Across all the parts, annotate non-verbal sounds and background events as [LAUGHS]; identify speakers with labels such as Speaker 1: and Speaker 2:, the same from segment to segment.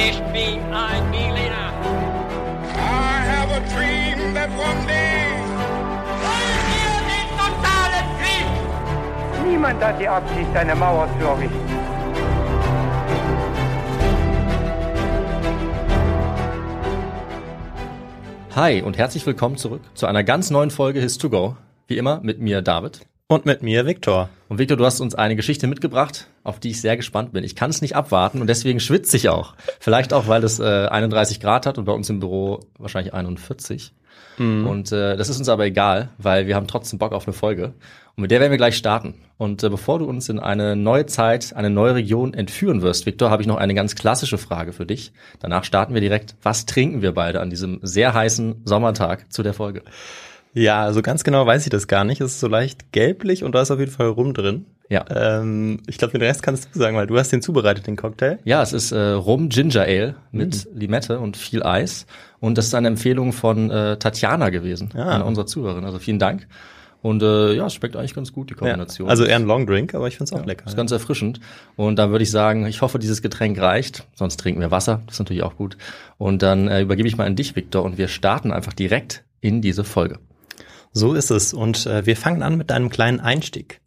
Speaker 1: Ich bin ein Berliner.
Speaker 2: I have a dream that one day.
Speaker 1: Wollen wir den totalen Krieg?
Speaker 3: Niemand hat die Absicht, eine Mauer zu errichten.
Speaker 4: Hi und herzlich willkommen zurück zu einer ganz neuen Folge His2Go. Wie immer mit mir David.
Speaker 5: Und mit mir, Viktor.
Speaker 4: Und Victor, du hast uns eine Geschichte mitgebracht, auf die ich sehr gespannt bin. Ich kann es nicht abwarten und deswegen schwitze ich auch. Vielleicht auch, weil es äh, 31 Grad hat und bei uns im Büro wahrscheinlich 41. Und äh, das ist uns aber egal, weil wir haben trotzdem Bock auf eine Folge. Und mit der werden wir gleich starten. Und äh, bevor du uns in eine neue Zeit, eine neue Region entführen wirst, Victor, habe ich noch eine ganz klassische Frage für dich. Danach starten wir direkt. Was trinken wir beide an diesem sehr heißen Sommertag zu der Folge?
Speaker 5: Ja, also ganz genau weiß ich das gar nicht. Es ist so leicht gelblich und da ist auf jeden Fall Rum drin.
Speaker 4: Ja.
Speaker 5: Ähm, ich glaube, den Rest kannst du sagen, weil du hast den zubereitet, den Cocktail.
Speaker 4: Ja, es ist äh, Rum Ginger Ale mit Limette und viel Eis. Und das ist eine Empfehlung von äh, Tatjana gewesen,
Speaker 5: Ah.
Speaker 4: einer unserer Zuhörerin. Also vielen Dank. Und äh, ja, es schmeckt eigentlich ganz gut, die Kombination.
Speaker 5: Also eher ein Long Drink, aber ich find's auch
Speaker 4: ja,
Speaker 5: lecker.
Speaker 4: ist ganz erfrischend. Und da würde ich sagen, ich hoffe, dieses Getränk reicht. Sonst trinken wir Wasser, das ist natürlich auch gut. Und dann äh, übergebe ich mal an dich, Victor, und wir starten einfach direkt in diese Folge.
Speaker 5: So ist es. Und äh, wir fangen an mit einem kleinen Einstieg.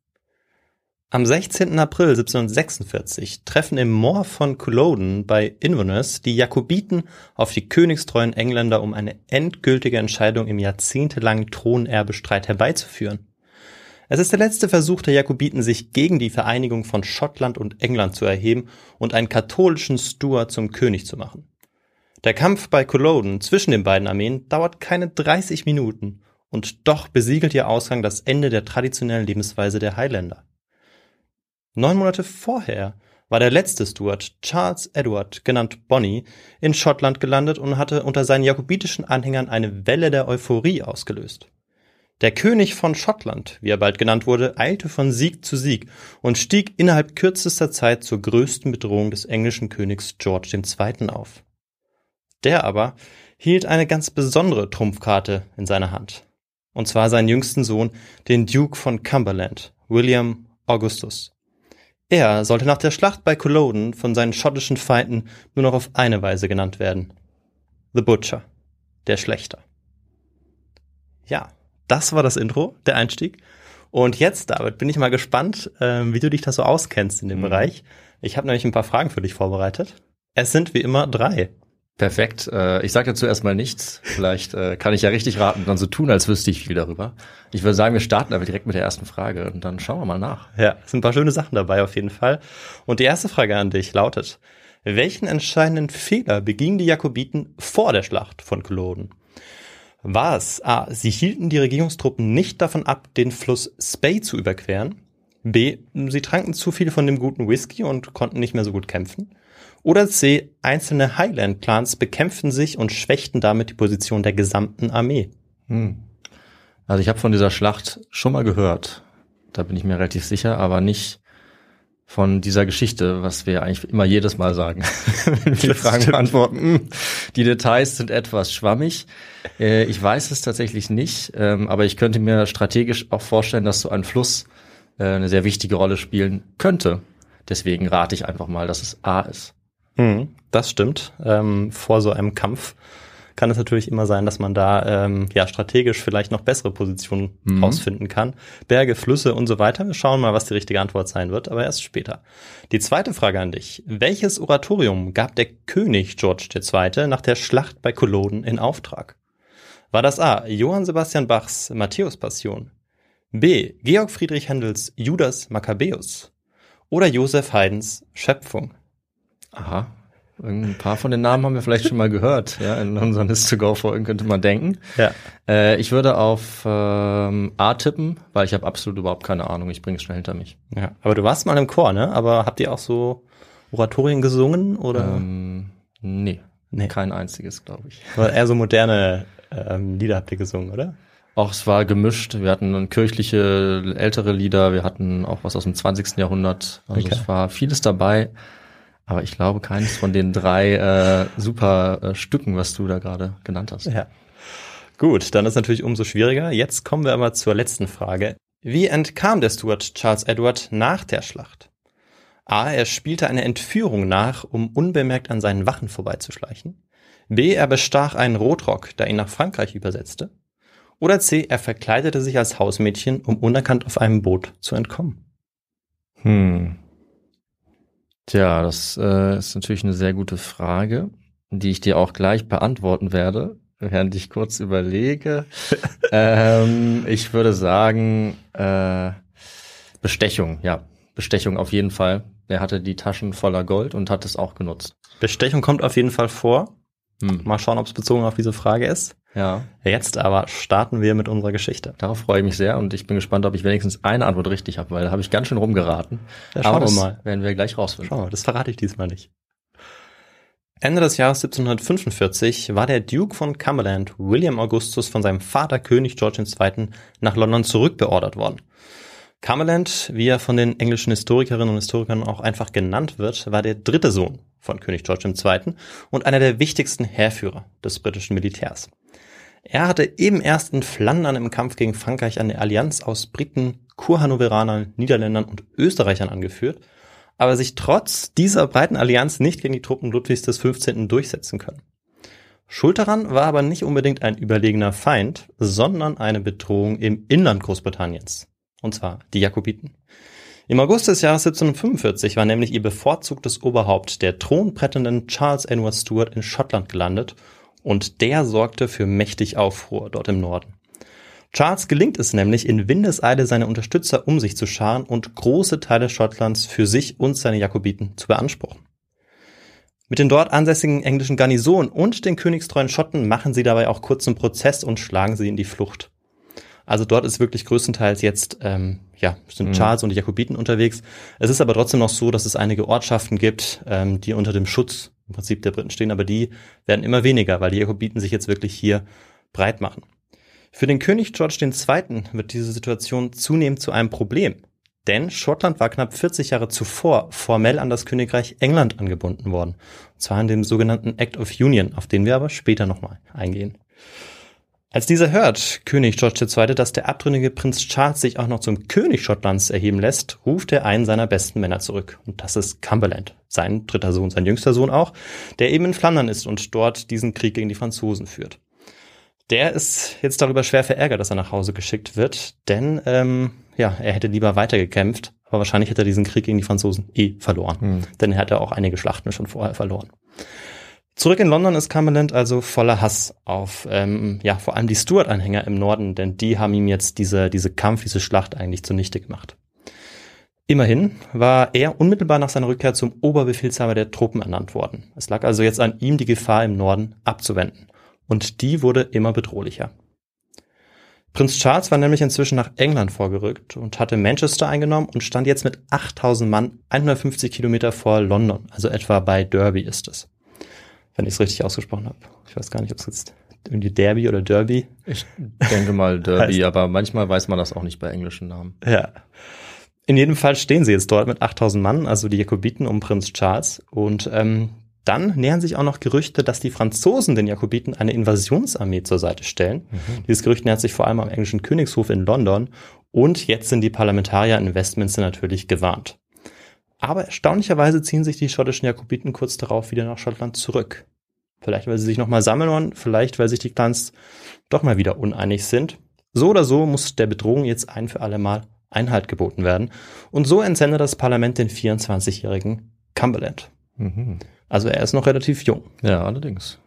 Speaker 5: Am 16. April 1746 treffen im Moor von Culloden bei Inverness die Jakobiten auf die königstreuen Engländer, um eine endgültige Entscheidung im jahrzehntelangen Thronerbestreit herbeizuführen. Es ist der letzte Versuch der Jakobiten, sich gegen die Vereinigung von Schottland und England zu erheben und einen katholischen Stuart zum König zu machen. Der Kampf bei Culloden zwischen den beiden Armeen dauert keine 30 Minuten und doch besiegelt ihr Ausgang das Ende der traditionellen Lebensweise der Highlander. Neun Monate vorher war der letzte Stuart, Charles Edward, genannt Bonnie, in Schottland gelandet und hatte unter seinen jakobitischen Anhängern eine Welle der Euphorie ausgelöst. Der König von Schottland, wie er bald genannt wurde, eilte von Sieg zu Sieg und stieg innerhalb kürzester Zeit zur größten Bedrohung des englischen Königs George II. auf. Der aber hielt eine ganz besondere Trumpfkarte in seiner Hand. Und zwar seinen jüngsten Sohn, den Duke von Cumberland, William Augustus. Er sollte nach der Schlacht bei Culloden von seinen schottischen Feinden nur noch auf eine Weise genannt werden. The Butcher, der Schlechter. Ja, das war das Intro, der Einstieg. Und jetzt, David, bin ich mal gespannt, ähm, wie du dich da so auskennst in dem Bereich. Ich habe nämlich ein paar Fragen für dich vorbereitet. Es sind wie immer drei.
Speaker 4: Perfekt. Äh, ich sage dazu erstmal nichts. Vielleicht äh, kann ich ja richtig raten und dann so tun, als wüsste ich viel darüber. Ich würde sagen, wir starten aber direkt mit der ersten Frage und dann schauen wir mal nach.
Speaker 5: Ja, es sind ein paar schöne Sachen dabei auf jeden Fall. Und die erste Frage an dich lautet, welchen entscheidenden Fehler begingen die Jakobiten vor der Schlacht von Culloden? War es A, sie hielten die Regierungstruppen nicht davon ab, den Fluss Spey zu überqueren? B, sie tranken zu viel von dem guten Whisky und konnten nicht mehr so gut kämpfen? Oder C, einzelne Highland-Clans bekämpften sich und schwächten damit die Position der gesamten Armee?
Speaker 4: Also ich habe von dieser Schlacht schon mal gehört. Da bin ich mir relativ sicher, aber nicht von dieser Geschichte, was wir eigentlich immer jedes Mal sagen. [LAUGHS] Wenn wir Fragen
Speaker 5: stimmt.
Speaker 4: beantworten. Hm, Die Details sind etwas schwammig. Äh, Ich weiß es tatsächlich nicht, ähm, aber ich könnte mir strategisch auch vorstellen, dass so ein Fluss äh, eine sehr wichtige Rolle spielen könnte. Deswegen rate ich einfach mal, dass es A ist.
Speaker 5: Mhm, das stimmt. Ähm, vor so einem Kampf kann es natürlich immer sein, dass man da ähm, ja strategisch vielleicht noch bessere Positionen rausfinden kann. Berge, Flüsse und so weiter. Wir schauen mal, was die richtige Antwort sein wird, aber erst später. Die zweite Frage an dich. Welches Oratorium gab der König George II. nach der Schlacht bei Culloden in Auftrag? War das A. Johann Sebastian Bachs Matthäus-Passion? B. Georg Friedrich Händels Judas Maccabäus? Oder Josef Haydns Schöpfung?
Speaker 4: Aha. Ein paar von den Namen haben wir vielleicht schon mal gehört. Ja, in unseren List-to-Go-Folgen könnte man denken.
Speaker 5: Ja.
Speaker 4: Äh, ich würde auf ähm, A tippen, weil ich habe absolut überhaupt keine Ahnung. Ich bringe es schnell hinter mich.
Speaker 5: Ja, aber du warst mal im Chor, ne? Aber habt ihr auch so Oratorien gesungen oder
Speaker 4: Ähm, nee,
Speaker 5: Nee.
Speaker 4: kein einziges, glaube ich.
Speaker 5: oder eher so moderne ähm, Lieder habt ihr gesungen, oder?
Speaker 4: Auch es war gemischt. Wir hatten kirchliche, ältere Lieder. Wir hatten auch was aus dem 20. Jahrhundert. Also
Speaker 5: Okay.
Speaker 4: es war vieles dabei. Aber ich glaube, keines von den drei äh, super äh, Stücken, was du da gerade genannt hast.
Speaker 5: Ja. Gut, dann ist natürlich umso schwieriger. Jetzt kommen wir aber zur letzten Frage. Wie entkam der Stuart Charles Edward nach der Schlacht? A. Er spielte eine Entführung nach, um unbemerkt an seinen Wachen vorbeizuschleichen. B. Er bestach einen Rotrock, der ihn nach Frankreich übersetzte. Oder C. Er verkleidete sich als Hausmädchen, um unerkannt auf einem Boot zu entkommen.
Speaker 4: Hm. Tja, das äh, ist natürlich eine sehr gute Frage, die ich dir auch gleich beantworten werde, während ich kurz überlege. [LAUGHS] ähm, ich würde sagen, äh, Bestechung, ja. Bestechung auf jeden Fall. Er hatte die Taschen voller Gold und hat es auch genutzt.
Speaker 5: Bestechung kommt auf jeden Fall vor.
Speaker 4: Hm.
Speaker 5: Mal schauen, ob es bezogen auf diese Frage ist.
Speaker 4: Ja,
Speaker 5: Jetzt aber starten wir mit unserer Geschichte.
Speaker 4: darauf freue ich mich sehr und ich bin gespannt, ob ich wenigstens eine Antwort richtig habe, weil da habe ich ganz schön rumgeraten.
Speaker 5: Ja, schauen
Speaker 4: Aber
Speaker 5: wir mal.
Speaker 4: werden wir gleich rausfinden.
Speaker 5: Schauen wir, das verrate ich diesmal nicht. Ende des Jahres 1745 war der Duke von Cumberland, William Augustus, von seinem Vater König George II. nach London zurückbeordert worden. Cumberland, wie er von den englischen Historikerinnen und Historikern auch einfach genannt wird, war der dritte Sohn von König George II. und einer der wichtigsten Heerführer des britischen Militärs. Er hatte eben erst in Flandern im Kampf gegen Frankreich eine Allianz aus Briten, Kurhannoveranern, Niederländern und Österreichern angeführt, aber sich trotz dieser breiten Allianz nicht gegen die Truppen Ludwigs des 15. durchsetzen können. Schuld daran war aber nicht unbedingt ein überlegener Feind, sondern eine Bedrohung im Inland Großbritanniens. Und zwar die Jakobiten. Im August des Jahres 1745 war nämlich ihr bevorzugtes Oberhaupt, der thronbrettenden Charles Edward Stuart, in Schottland gelandet und der sorgte für mächtig Aufruhr dort im Norden. Charles gelingt es nämlich, in Windeseile seine Unterstützer um sich zu scharen und große Teile Schottlands für sich und seine Jakobiten zu beanspruchen. Mit den dort ansässigen englischen Garnisonen und den königstreuen Schotten machen sie dabei auch kurzen Prozess und schlagen sie in die Flucht. Also dort ist wirklich größtenteils jetzt, ähm, ja, sind
Speaker 4: Mhm.
Speaker 5: Charles und die Jakobiten unterwegs. Es ist aber trotzdem noch so, dass es einige Ortschaften gibt, ähm, die unter dem Schutz im Prinzip der Briten stehen, aber die werden immer weniger, weil die Jakobiten sich jetzt wirklich hier breit machen. Für den König George II. wird diese Situation zunehmend zu einem Problem. Denn Schottland war knapp 40 Jahre zuvor formell an das Königreich England angebunden worden. Und zwar in dem sogenannten Act of Union, auf den wir aber später nochmal eingehen. Als dieser hört, König George II., dass der abtrünnige Prinz Charles sich auch noch zum König Schottlands erheben lässt, ruft er einen seiner besten Männer zurück. Und das ist Cumberland, sein dritter Sohn, sein jüngster Sohn auch, der eben in Flandern ist und dort diesen Krieg gegen die Franzosen führt. Der ist jetzt darüber schwer verärgert, dass er nach Hause geschickt wird, denn ähm, ja, er hätte lieber weitergekämpft, aber wahrscheinlich hätte er diesen Krieg gegen die Franzosen eh verloren,
Speaker 4: Hm.
Speaker 5: denn er hatte auch einige Schlachten schon vorher verloren. Zurück in London ist Cumberland also voller Hass auf ähm, ja vor allem die Stuart-Anhänger im Norden, denn die haben ihm jetzt diese diese Kampf, diese Schlacht eigentlich zunichte gemacht. Immerhin war er unmittelbar nach seiner Rückkehr zum Oberbefehlshaber der Truppen ernannt worden. Es lag also jetzt an ihm, die Gefahr im Norden abzuwenden. Und die wurde immer bedrohlicher. Prinz Charles war nämlich inzwischen nach England vorgerückt und hatte Manchester eingenommen und stand jetzt mit 8000 Mann 150 Kilometer vor London, also etwa bei Derby ist es. Wenn ich es richtig ausgesprochen habe. Ich weiß gar nicht, ob es jetzt irgendwie Derby oder Derby.
Speaker 4: Ich denke mal [LAUGHS] Derby, aber manchmal weiß man das auch nicht bei englischen Namen.
Speaker 5: Ja. In jedem Fall stehen sie jetzt dort mit 8000 Mann, also die Jakobiten um Prinz Charles. Und ähm, dann nähern sich auch noch Gerüchte, dass die Franzosen den Jakobiten eine Invasionsarmee zur Seite stellen. Dieses Gerücht nähert sich vor allem am englischen Königshof in London. Und jetzt sind die Parlamentarier in Westminster natürlich gewarnt. Aber erstaunlicherweise ziehen sich die schottischen Jakobiten kurz darauf wieder nach Schottland zurück. Vielleicht, weil sie sich nochmal sammeln wollen, vielleicht, weil sich die Clans doch mal wieder uneinig sind. So oder so muss der Bedrohung jetzt ein für alle Mal Einhalt geboten werden. Und so entsendet das Parlament den 24-jährigen Cumberland.
Speaker 4: Mhm.
Speaker 5: Also er ist noch relativ jung.
Speaker 4: Ja, allerdings.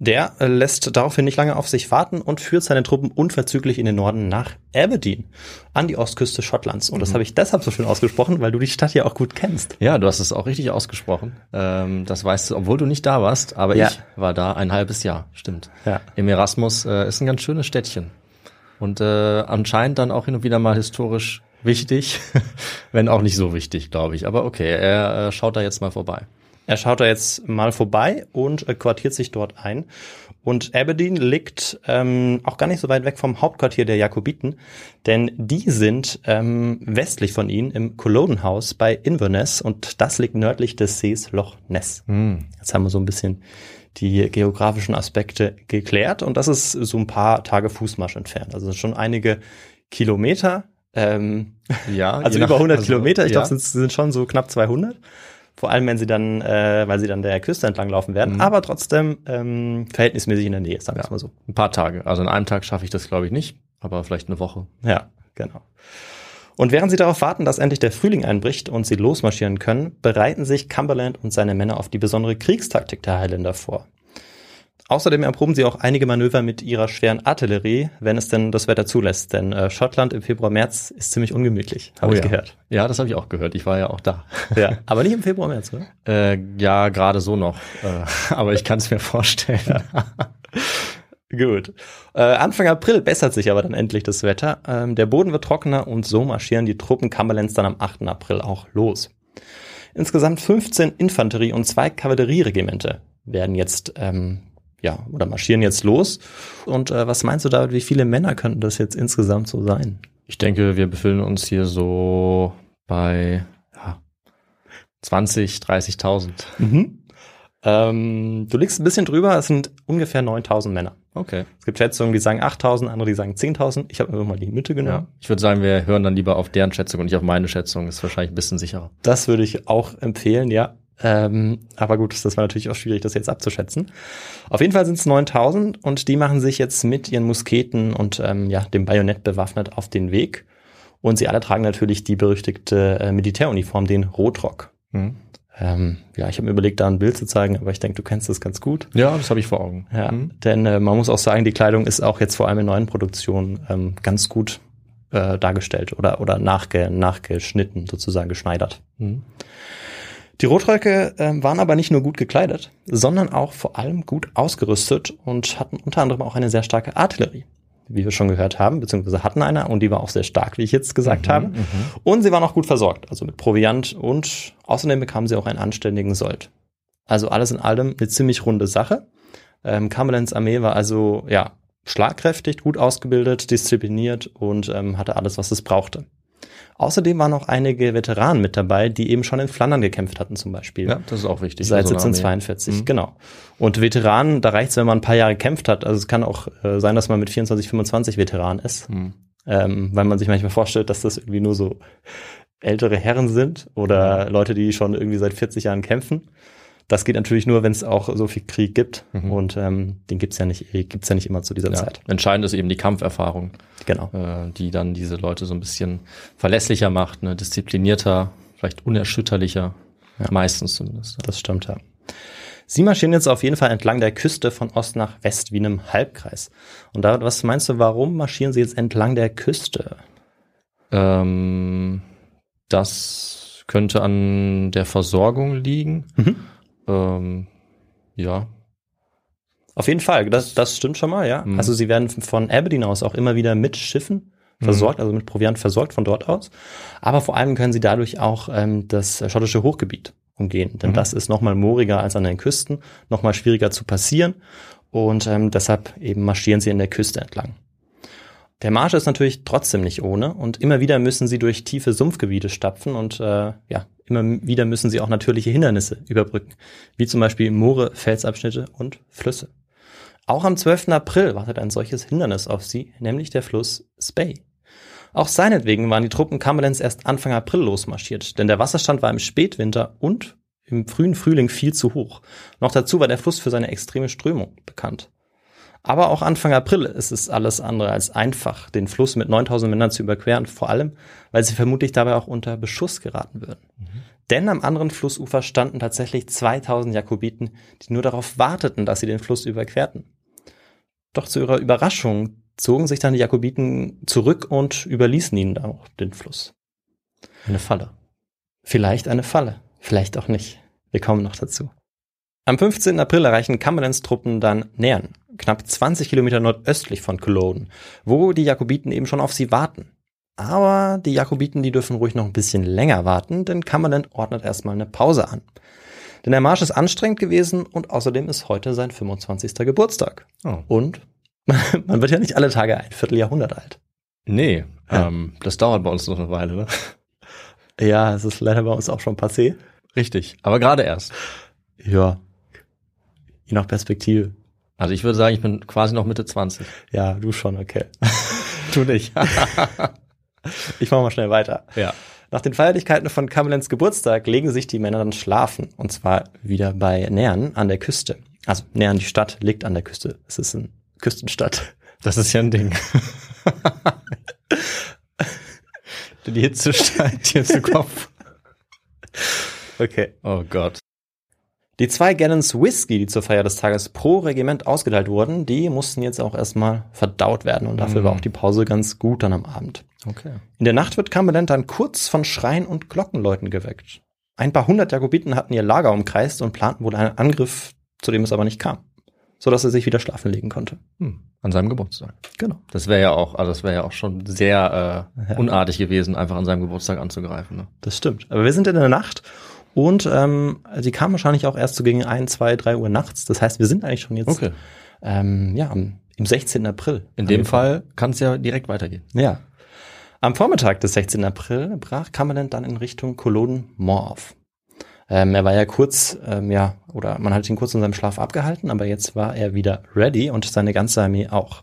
Speaker 5: Der äh, lässt daraufhin nicht lange auf sich warten und führt seine Truppen unverzüglich in den Norden nach Aberdeen, an die Ostküste Schottlands. Und das habe ich deshalb so schön ausgesprochen, weil du die Stadt ja auch gut kennst.
Speaker 4: Ja, du hast es auch richtig ausgesprochen. Ähm, das weißt du, obwohl du nicht da warst, aber
Speaker 5: Ja.
Speaker 4: ich war da ein halbes Jahr, stimmt.
Speaker 5: Ja.
Speaker 4: Im Erasmus äh, ist ein ganz schönes Städtchen. Und äh, anscheinend dann auch hin und wieder mal historisch wichtig, [LAUGHS] wenn auch nicht so wichtig, glaube ich. Aber okay, er äh, schaut da jetzt mal vorbei.
Speaker 5: Er schaut da jetzt mal vorbei und äh, quartiert sich dort ein. Und Aberdeen liegt ähm, auch gar nicht so weit weg vom Hauptquartier der Jakobiten, denn die sind ähm, westlich von ihnen im Culloden House bei Inverness und das liegt nördlich des Sees Loch Ness. Jetzt haben wir so ein bisschen die geografischen Aspekte geklärt und das ist so ein paar Tage Fußmarsch entfernt. Also schon einige Kilometer. Ähm,
Speaker 4: Ja, [LAUGHS]
Speaker 5: also über
Speaker 4: nach-
Speaker 5: 100
Speaker 4: also,
Speaker 5: Kilometer. Ich
Speaker 4: ja.
Speaker 5: glaube, es sind schon so knapp 200. Vor allem, wenn sie dann, äh, weil sie dann der Küste entlang laufen werden.
Speaker 4: Mhm.
Speaker 5: Aber trotzdem ähm, verhältnismäßig in der Nähe, sagen wir es mal so.
Speaker 4: ein paar Tage. Also in einem Tag schaffe ich das, glaube ich, nicht, aber vielleicht eine Woche.
Speaker 5: Ja, genau. Und während sie darauf warten, dass endlich der Frühling einbricht und sie losmarschieren können, bereiten sich Cumberland und seine Männer auf die besondere Kriegstaktik der Highlander vor. Außerdem erproben sie auch einige Manöver mit ihrer schweren Artillerie, wenn es denn das Wetter zulässt. Denn äh, Schottland im Februar, März ist ziemlich ungemütlich, habe
Speaker 4: Oh
Speaker 5: ich
Speaker 4: ja.
Speaker 5: gehört.
Speaker 4: Ja, das habe ich auch gehört. Ich war ja auch da.
Speaker 5: Ja, aber nicht im Februar, März, oder? [LAUGHS]
Speaker 4: Äh, ja, gerade so noch. Äh, aber ich kann es mir vorstellen.
Speaker 5: Gut. Äh, Anfang April bessert sich aber dann endlich das Wetter. Ähm, der Boden wird trockener und so marschieren die Truppen Cumberlands dann am 8. April auch los. Insgesamt 15 Infanterie- und zwei Kavallerieregimente werden jetzt, ähm, ja, oder marschieren jetzt los. Und äh, was meinst du, David, wie viele Männer könnten das jetzt insgesamt so sein?
Speaker 4: Ich denke, wir befinden uns hier so bei ja, 20, 30.000.
Speaker 5: Mhm. Ähm, du liegst ein bisschen drüber, es sind ungefähr 9000 Männer.
Speaker 4: Okay.
Speaker 5: Es gibt Schätzungen, die sagen 8000, andere, die sagen 10.000. Ich habe mir mal die Mitte genommen.
Speaker 4: Ja. Ich würde sagen, wir hören dann lieber auf deren Schätzung und nicht auf meine Schätzung. Ist wahrscheinlich ein bisschen sicherer.
Speaker 5: Das würde ich auch empfehlen, ja. Ähm, aber gut, das war natürlich auch schwierig, das jetzt abzuschätzen. Auf jeden Fall sind es 9000 und die machen sich jetzt mit ihren Musketen und ähm, ja, dem Bajonett bewaffnet auf den Weg. Und sie alle tragen natürlich die berüchtigte äh, Militäruniform, den Rotrock.
Speaker 4: Mhm.
Speaker 5: Ähm, ja, ich habe mir überlegt, da ein Bild zu zeigen, aber ich denke, du kennst das ganz gut.
Speaker 4: Ja, das habe ich vor Augen.
Speaker 5: Ja,
Speaker 4: Mhm.
Speaker 5: denn äh, man muss auch sagen, die Kleidung ist auch jetzt vor allem in neuen Produktionen ähm, ganz gut äh, dargestellt oder, oder nachge, nachgeschnitten, sozusagen geschneidert.
Speaker 4: Mhm.
Speaker 5: Die Rotröcke ähm, waren aber nicht nur gut gekleidet, sondern auch vor allem gut ausgerüstet und hatten unter anderem auch eine sehr starke Artillerie, wie wir schon gehört haben, beziehungsweise hatten eine und die war auch sehr stark, wie ich jetzt gesagt habe. Und sie waren auch gut versorgt, also mit Proviant und außerdem bekamen sie auch einen anständigen Sold. Also alles in allem eine ziemlich runde Sache. Ähm, Cumberlands Armee war also ja schlagkräftig, gut ausgebildet, diszipliniert und ähm, hatte alles, was es brauchte. Außerdem waren auch einige Veteranen mit dabei, die eben schon in Flandern gekämpft hatten zum Beispiel.
Speaker 4: Ja, das ist auch wichtig.
Speaker 5: Seit
Speaker 4: für so eine Armee.
Speaker 5: 1742,
Speaker 4: Mhm.
Speaker 5: genau. Und Veteranen, da reicht's, wenn man ein paar Jahre gekämpft hat. Also es kann auch äh, sein, dass man mit 24, 25 Veteran ist,
Speaker 4: Mhm.
Speaker 5: ähm, weil man sich manchmal vorstellt, dass das irgendwie nur so ältere Herren sind oder Leute, die schon irgendwie seit 40 Jahren kämpfen. Das geht natürlich nur, wenn es auch so viel Krieg gibt.
Speaker 4: Mhm.
Speaker 5: Und ähm, den gibt's ja nicht, gibt's ja nicht immer zu dieser
Speaker 4: Ja.
Speaker 5: Zeit.
Speaker 4: Entscheidend ist eben die Kampferfahrung,
Speaker 5: Genau.
Speaker 4: äh, die dann diese Leute so ein bisschen verlässlicher macht, ne? disziplinierter, vielleicht unerschütterlicher, meistens zumindest.
Speaker 5: Das stimmt, ja. Sie marschieren jetzt auf jeden Fall entlang der Küste von Ost nach West wie in einem Halbkreis. Und da, was meinst du, warum marschieren sie jetzt entlang der Küste?
Speaker 4: Ähm, das könnte an der Versorgung liegen.
Speaker 5: Mhm.
Speaker 4: Ähm, ja,
Speaker 5: Auf jeden Fall, das, das stimmt schon mal, ja.
Speaker 4: Mhm.
Speaker 5: Also sie werden von Aberdeen aus auch immer wieder mit Schiffen versorgt, also mit Proviant versorgt von dort aus. Aber vor allem können sie dadurch auch ähm, das schottische Hochgebiet umgehen, denn
Speaker 4: Mhm.
Speaker 5: das ist nochmal mooriger als an den Küsten, nochmal schwieriger zu passieren und ähm, deshalb eben marschieren sie in der Küste entlang. Der Marsch ist natürlich trotzdem nicht ohne und immer wieder müssen sie durch tiefe Sumpfgebiete stapfen und äh, ja, immer wieder müssen sie auch natürliche Hindernisse überbrücken, wie zum Beispiel Moore, Felsabschnitte und Flüsse. Auch am 12. April wartet ein solches Hindernis auf sie, nämlich der Fluss Spey. Auch seinetwegen waren die Truppen Cumberlands erst Anfang April losmarschiert, denn der Wasserstand war im Spätwinter und im frühen Frühling viel zu hoch. Noch dazu war der Fluss für seine extreme Strömung bekannt. Aber auch Anfang April ist es alles andere als einfach, den Fluss mit 9000 Männern zu überqueren, vor allem, weil sie vermutlich dabei auch unter Beschuss geraten würden. Denn am anderen Flussufer standen tatsächlich 2000 Jakobiten, die nur darauf warteten, dass sie den Fluss überquerten. Doch zu ihrer Überraschung zogen sich dann die Jakobiten zurück und überließen ihnen dann auch den Fluss.
Speaker 4: eine Falle.
Speaker 5: Vielleicht eine Falle, vielleicht auch nicht. Wir kommen noch dazu. Am 15. April erreichen Cumberlands Truppen dann Nähern, knapp 20 Kilometer nordöstlich von Culloden, wo die Jakobiten eben schon auf sie warten. Aber die Jakobiten, die dürfen ruhig noch ein bisschen länger warten, denn Cumberland ordnet erstmal eine Pause an. Denn der Marsch ist anstrengend gewesen und außerdem ist heute sein 25. Geburtstag.
Speaker 4: Oh.
Speaker 5: Und [LAUGHS] man wird ja nicht alle Tage ein Vierteljahrhundert alt.
Speaker 4: Nee,
Speaker 5: Ja.
Speaker 4: ähm, das dauert bei uns noch eine Weile, ne?
Speaker 5: Ja, es ist leider bei uns auch schon passé.
Speaker 4: Richtig, aber gerade erst.
Speaker 5: Ja. Je nach Perspektive.
Speaker 4: Also ich würde sagen, ich bin quasi noch Mitte 20.
Speaker 5: Ja, du schon, okay. [LAUGHS]
Speaker 4: Du nicht. [LAUGHS]
Speaker 5: Ich mache mal schnell weiter.
Speaker 4: Ja.
Speaker 5: Nach den Feierlichkeiten von Cumberlands Geburtstag legen sich die Männer dann schlafen. Und zwar wieder bei Nähern an der Küste. Also Nähern, die Stadt liegt an der Küste. Es ist eine Küstenstadt.
Speaker 4: Das ist ja ein Ding. [LAUGHS] Die Hitze steigt dir zu Kopf.
Speaker 5: Okay.
Speaker 4: Oh Gott.
Speaker 5: Die zwei Gallons Whisky, die zur Feier des Tages pro Regiment ausgeteilt wurden, die mussten jetzt auch erstmal verdaut werden. Und dafür war auch die Pause ganz gut dann am Abend.
Speaker 4: Okay.
Speaker 5: In der Nacht wird Cumberland dann kurz von Schreien und Glockenläuten geweckt. Ein paar hundert Jakobiten hatten ihr Lager umkreist und planten wohl einen Angriff, zu dem es aber nicht kam. Sodass er sich wieder schlafen legen konnte.
Speaker 4: Hm. An seinem Geburtstag.
Speaker 5: Genau.
Speaker 4: Das wäre ja auch, also das wäre ja auch schon sehr äh, unartig gewesen, einfach an seinem Geburtstag anzugreifen. Ne?
Speaker 5: Das stimmt. Aber wir sind in der Nacht und ähm, sie kam wahrscheinlich auch erst so gegen ein, zwei, drei Uhr nachts. Das heißt, wir sind eigentlich schon jetzt
Speaker 4: Okay.
Speaker 5: ähm, ja, am, im 16. April.
Speaker 4: In dem Fall kann es ja direkt weitergehen.
Speaker 5: Ja. Am Vormittag des 16. April brach Cumberland dann in Richtung Culloden Moor auf. Ähm, er war ja kurz, ähm, ja, oder man hat ihn kurz in seinem Schlaf abgehalten, aber jetzt war er wieder ready und seine ganze Armee auch.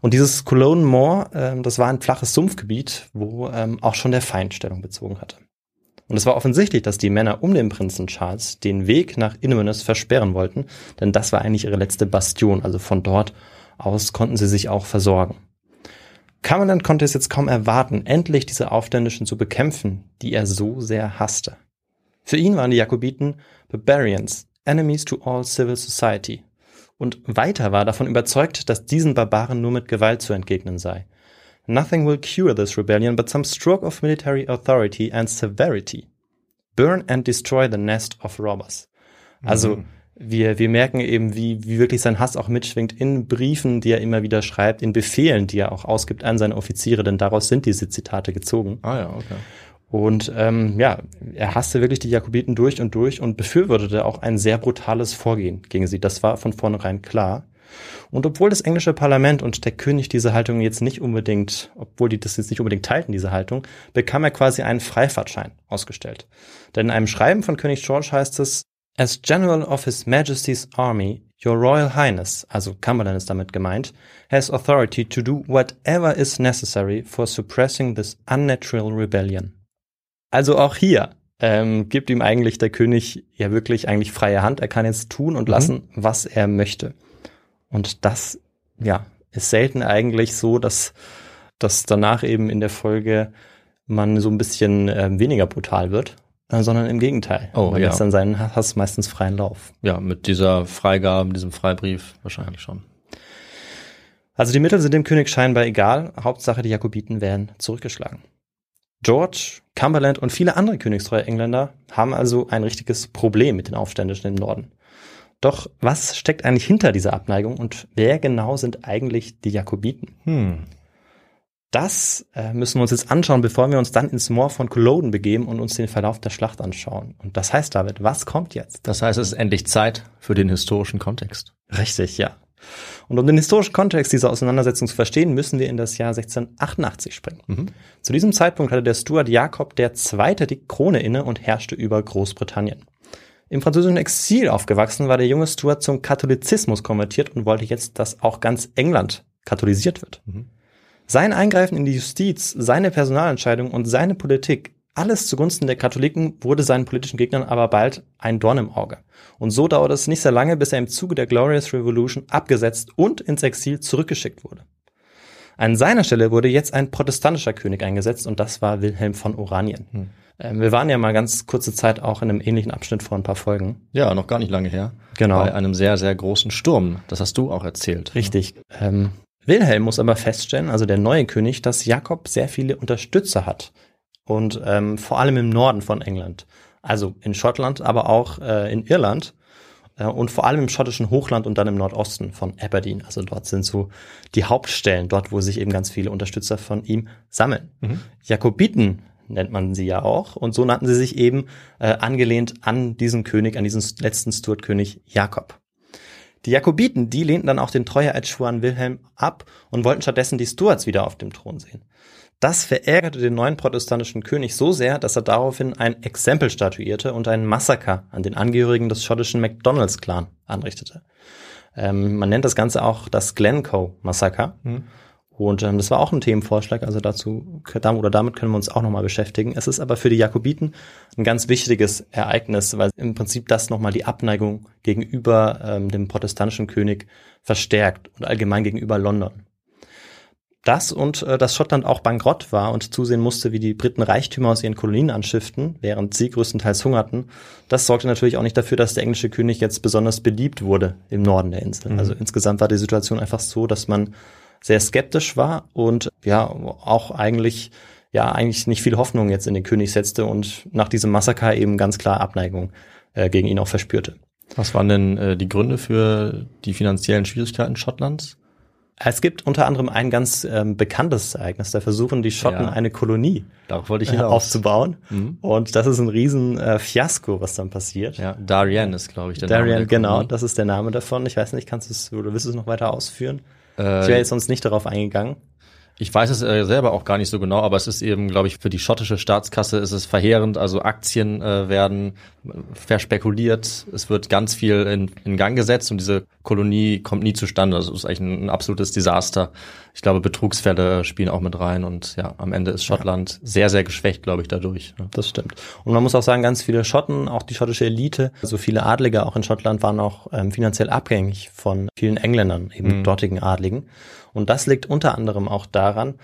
Speaker 5: Und dieses Cologne Moor, ähm, das war ein flaches Sumpfgebiet, wo ähm, auch schon der Feind Stellung bezogen hatte. Und es war offensichtlich, dass die Männer um den Prinzen Charles den Weg nach Inverness versperren wollten, denn das war eigentlich ihre letzte Bastion. Also von dort aus konnten sie sich auch versorgen. Cumberland konnte es jetzt kaum erwarten, endlich diese Aufständischen zu bekämpfen, die er so sehr hasste. Für ihn waren die Jakobiten Barbarians, enemies to all civil society. Und weiter war davon überzeugt, dass diesen Barbaren nur mit Gewalt zu entgegnen sei. Nothing will cure this rebellion but some stroke of military authority and severity. Burn and destroy the nest of robbers. Also wir, wir merken eben, wie, wie wirklich sein Hass auch mitschwingt in Briefen, die er immer wieder schreibt, in Befehlen, die er auch ausgibt an seine Offiziere, denn daraus sind diese Zitate gezogen.
Speaker 4: Ah ja, okay.
Speaker 5: Und ähm, ja, er hasste wirklich die Jakobiten durch und durch und befürwortete auch ein sehr brutales Vorgehen gegen sie. Das war von vornherein klar. Und obwohl das englische Parlament und der König diese Haltung jetzt nicht unbedingt, obwohl die das jetzt nicht unbedingt teilten, diese Haltung, bekam er quasi einen Freifahrtschein ausgestellt. Denn in einem Schreiben von König George heißt es, As General of His Majesty's Army, Your Royal Highness, also Cumberland ist damit gemeint, has authority to do whatever is necessary for suppressing this unnatural rebellion. Also auch hier ähm, gibt ihm eigentlich der König ja wirklich eigentlich freie Hand. Er kann jetzt tun und lassen, was er möchte. Und das, ja, ist selten eigentlich so, dass, dass danach eben in der Folge man so ein bisschen ähm, weniger brutal wird, äh, sondern im Gegenteil.
Speaker 4: Oh,
Speaker 5: Man
Speaker 4: ja.
Speaker 5: lässt dann seinen Hass meistens freien Lauf.
Speaker 4: Ja, mit dieser Freigabe, diesem Freibrief wahrscheinlich schon.
Speaker 5: Also die Mittel sind dem König scheinbar egal. Hauptsache, die Jakobiten werden zurückgeschlagen. George, Cumberland und viele andere königstreue Engländer haben also ein richtiges Problem mit den Aufständischen im Norden. Doch was steckt eigentlich hinter dieser Abneigung und wer genau sind eigentlich die Jakobiten?
Speaker 4: Hm.
Speaker 5: Das äh, müssen wir uns jetzt anschauen, bevor wir uns dann ins Moor von Culloden begeben und uns den Verlauf der Schlacht anschauen. Und das heißt, David, was kommt jetzt?
Speaker 4: Das heißt, es ist endlich Zeit für den historischen Kontext.
Speaker 5: Richtig, ja. Und um den historischen Kontext dieser Auseinandersetzung zu verstehen, müssen wir in das Jahr 1688 springen. Zu diesem Zeitpunkt hatte der Stuart Jakob II. die Krone inne und herrschte über Großbritannien. Im französischen Exil aufgewachsen war der junge Stuart zum Katholizismus konvertiert und wollte jetzt, dass auch ganz England katholisiert wird. Sein Eingreifen in die Justiz, seine Personalentscheidung und seine Politik, alles zugunsten der Katholiken, wurde seinen politischen Gegnern aber bald ein Dorn im Auge. Und so dauerte es nicht sehr lange, bis er im Zuge der Glorious Revolution abgesetzt und ins Exil zurückgeschickt wurde. An seiner Stelle wurde jetzt ein protestantischer König eingesetzt und das war Wilhelm von Oranien. Ähm, wir waren ja mal ganz kurze Zeit auch in einem ähnlichen Abschnitt vor ein paar Folgen.
Speaker 4: Ja, noch gar nicht lange her.
Speaker 5: Genau.
Speaker 4: Bei einem sehr, sehr großen Sturm. Das hast du auch erzählt.
Speaker 5: Richtig. Ähm, Wilhelm muss aber feststellen, also der neue König, dass Jakob sehr viele Unterstützer hat. Und ähm, vor allem im Norden von England. Also in Schottland, aber auch äh, in Irland. Äh, und vor allem im schottischen Hochland und dann im Nordosten von Aberdeen. Also dort sind so die Hauptstellen, dort, wo sich eben ganz viele Unterstützer von ihm sammeln. Jakobiten nennt man sie ja auch. Und so nannten sie sich eben äh, angelehnt an diesen König, an diesen letzten Stuart-König Jakob. Die Jakobiten, die lehnten dann auch den Treueeidschwur an Wilhelm ab und wollten stattdessen die Stuarts wieder auf dem Thron sehen. Das verärgerte den neuen protestantischen König so sehr, dass er daraufhin ein Exempel statuierte und einen Massaker an den Angehörigen des schottischen MacDonalds-Clan anrichtete. Ähm, man nennt das Ganze auch das Glencoe-Massaker. Und ähm, das war auch ein Themenvorschlag, also dazu oder damit können wir uns auch nochmal beschäftigen. Es ist aber für die Jakobiten ein ganz wichtiges Ereignis, weil im Prinzip das nochmal die Abneigung gegenüber ähm, dem protestantischen König verstärkt und allgemein gegenüber London. Das und äh, dass Schottland auch bankrott war und zusehen musste, wie die Briten Reichtümer aus ihren Kolonien anschifften, während sie größtenteils hungerten, das sorgte natürlich auch nicht dafür, dass der englische König jetzt besonders beliebt wurde im Norden der Insel. Mhm. Also insgesamt war die Situation einfach so, dass man sehr skeptisch war und ja auch eigentlich ja eigentlich nicht viel Hoffnung jetzt in den König setzte und nach diesem Massaker eben ganz klar Abneigung äh, gegen ihn auch verspürte.
Speaker 4: Was waren denn äh, die Gründe für die finanziellen Schwierigkeiten Schottlands?
Speaker 5: Es gibt unter anderem ein ganz ähm, bekanntes Ereignis. Da versuchen die Schotten ja. eine Kolonie
Speaker 4: ich
Speaker 5: äh, aufzubauen. Mhm. Und das ist ein riesen äh, Fiasko, was dann passiert.
Speaker 4: Ja, Darien ist, glaube ich,
Speaker 5: der Darien, Name. Darien, genau, das ist der Name davon. Ich weiß nicht, kannst du es oder willst du es noch weiter ausführen? Äh, ich wäre jetzt sonst nicht darauf eingegangen.
Speaker 4: Ich weiß es äh, selber auch gar nicht so genau, aber es ist eben, glaube ich, für die schottische Staatskasse ist es verheerend. Also Aktien äh, werden verspekuliert, es wird ganz viel in, in Gang gesetzt und diese Kolonie kommt nie zustande. Also es ist eigentlich ein, ein, absolutes Desaster. Ich glaube, Betrugsfälle spielen auch mit rein und ja, am Ende ist Schottland ja. sehr, sehr geschwächt, glaube ich, dadurch.
Speaker 5: Ja. Das stimmt. Und man muss auch sagen, ganz viele Schotten, auch die schottische Elite, so also viele Adlige auch in Schottland waren auch ähm, finanziell abhängig von vielen Engländern, eben mhm. dortigen Adligen. Und das liegt unter anderem auch daran,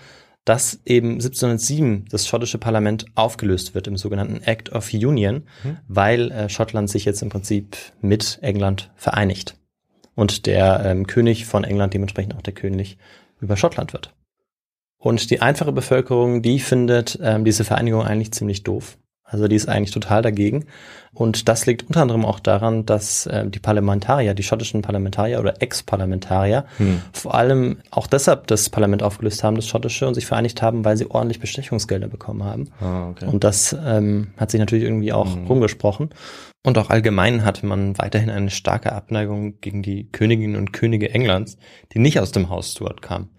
Speaker 5: dass eben 1707 das schottische Parlament aufgelöst wird im sogenannten Act of Union, mhm. weil äh, Schottland sich jetzt im Prinzip mit England vereinigt und der ähm, König von England dementsprechend auch der König über Schottland wird. Und die einfache Bevölkerung, die findet ähm, diese Vereinigung eigentlich ziemlich doof. Also die ist eigentlich total dagegen. Und das liegt unter anderem auch daran, dass äh, die Parlamentarier, die schottischen Parlamentarier oder Ex-Parlamentarier, hm. vor allem auch deshalb das Parlament aufgelöst haben, das schottische, und sich vereinigt haben, weil sie ordentlich Bestechungsgelder bekommen haben. Ah, okay. Und das ähm, hat sich natürlich irgendwie auch hm. rumgesprochen. Und auch allgemein hatte man weiterhin eine starke Abneigung gegen die Königinnen und Könige Englands, die nicht aus dem Haus Stuart kamen.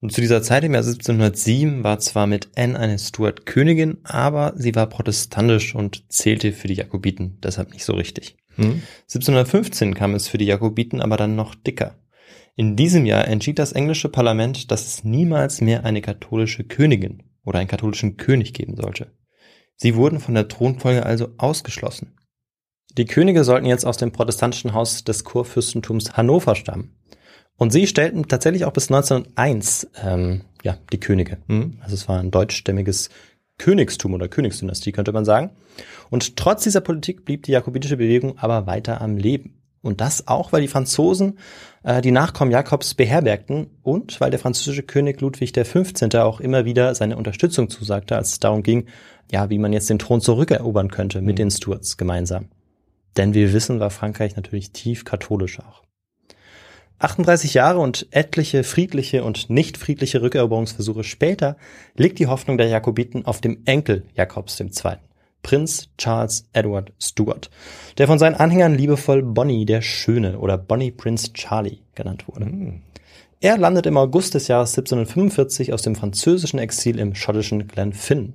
Speaker 5: Und zu dieser Zeit im Jahr 1707 war zwar mit Anne eine Stuart Königin, aber sie war protestantisch und zählte für die Jakobiten deshalb nicht so richtig. Hm. 1715 kam es für die Jakobiten aber dann noch dicker. In diesem Jahr entschied das englische Parlament, dass es niemals mehr eine katholische Königin oder einen katholischen König geben sollte. Sie wurden von der Thronfolge also ausgeschlossen. Die Könige sollten jetzt aus dem protestantischen Haus des Kurfürstentums Hannover stammen. Und sie stellten tatsächlich auch bis 1901 ähm, ja, die Könige. Mhm. Also es war ein deutschstämmiges Königstum oder Königsdynastie, könnte man sagen. Und trotz dieser Politik blieb die jakobitische Bewegung aber weiter am Leben. Und das auch, weil die Franzosen äh, die Nachkommen Jakobs beherbergten und weil der französische König Ludwig XV. auch immer wieder seine Unterstützung zusagte, als es darum ging, ja, wie man jetzt den Thron zurückerobern könnte mit mhm. den Stuarts gemeinsam. Denn wir wissen, war Frankreich natürlich tief katholisch auch. 38 Jahre und etliche friedliche und nicht friedliche Rückeroberungsversuche später liegt die Hoffnung der Jakobiten auf dem Enkel Jakobs II., Prinz Charles Edward Stuart, der von seinen Anhängern liebevoll Bonnie der Schöne oder Bonnie Prince Charlie genannt wurde. Mhm. Er landet im August des Jahres 1745 aus dem französischen Exil im schottischen Glenfin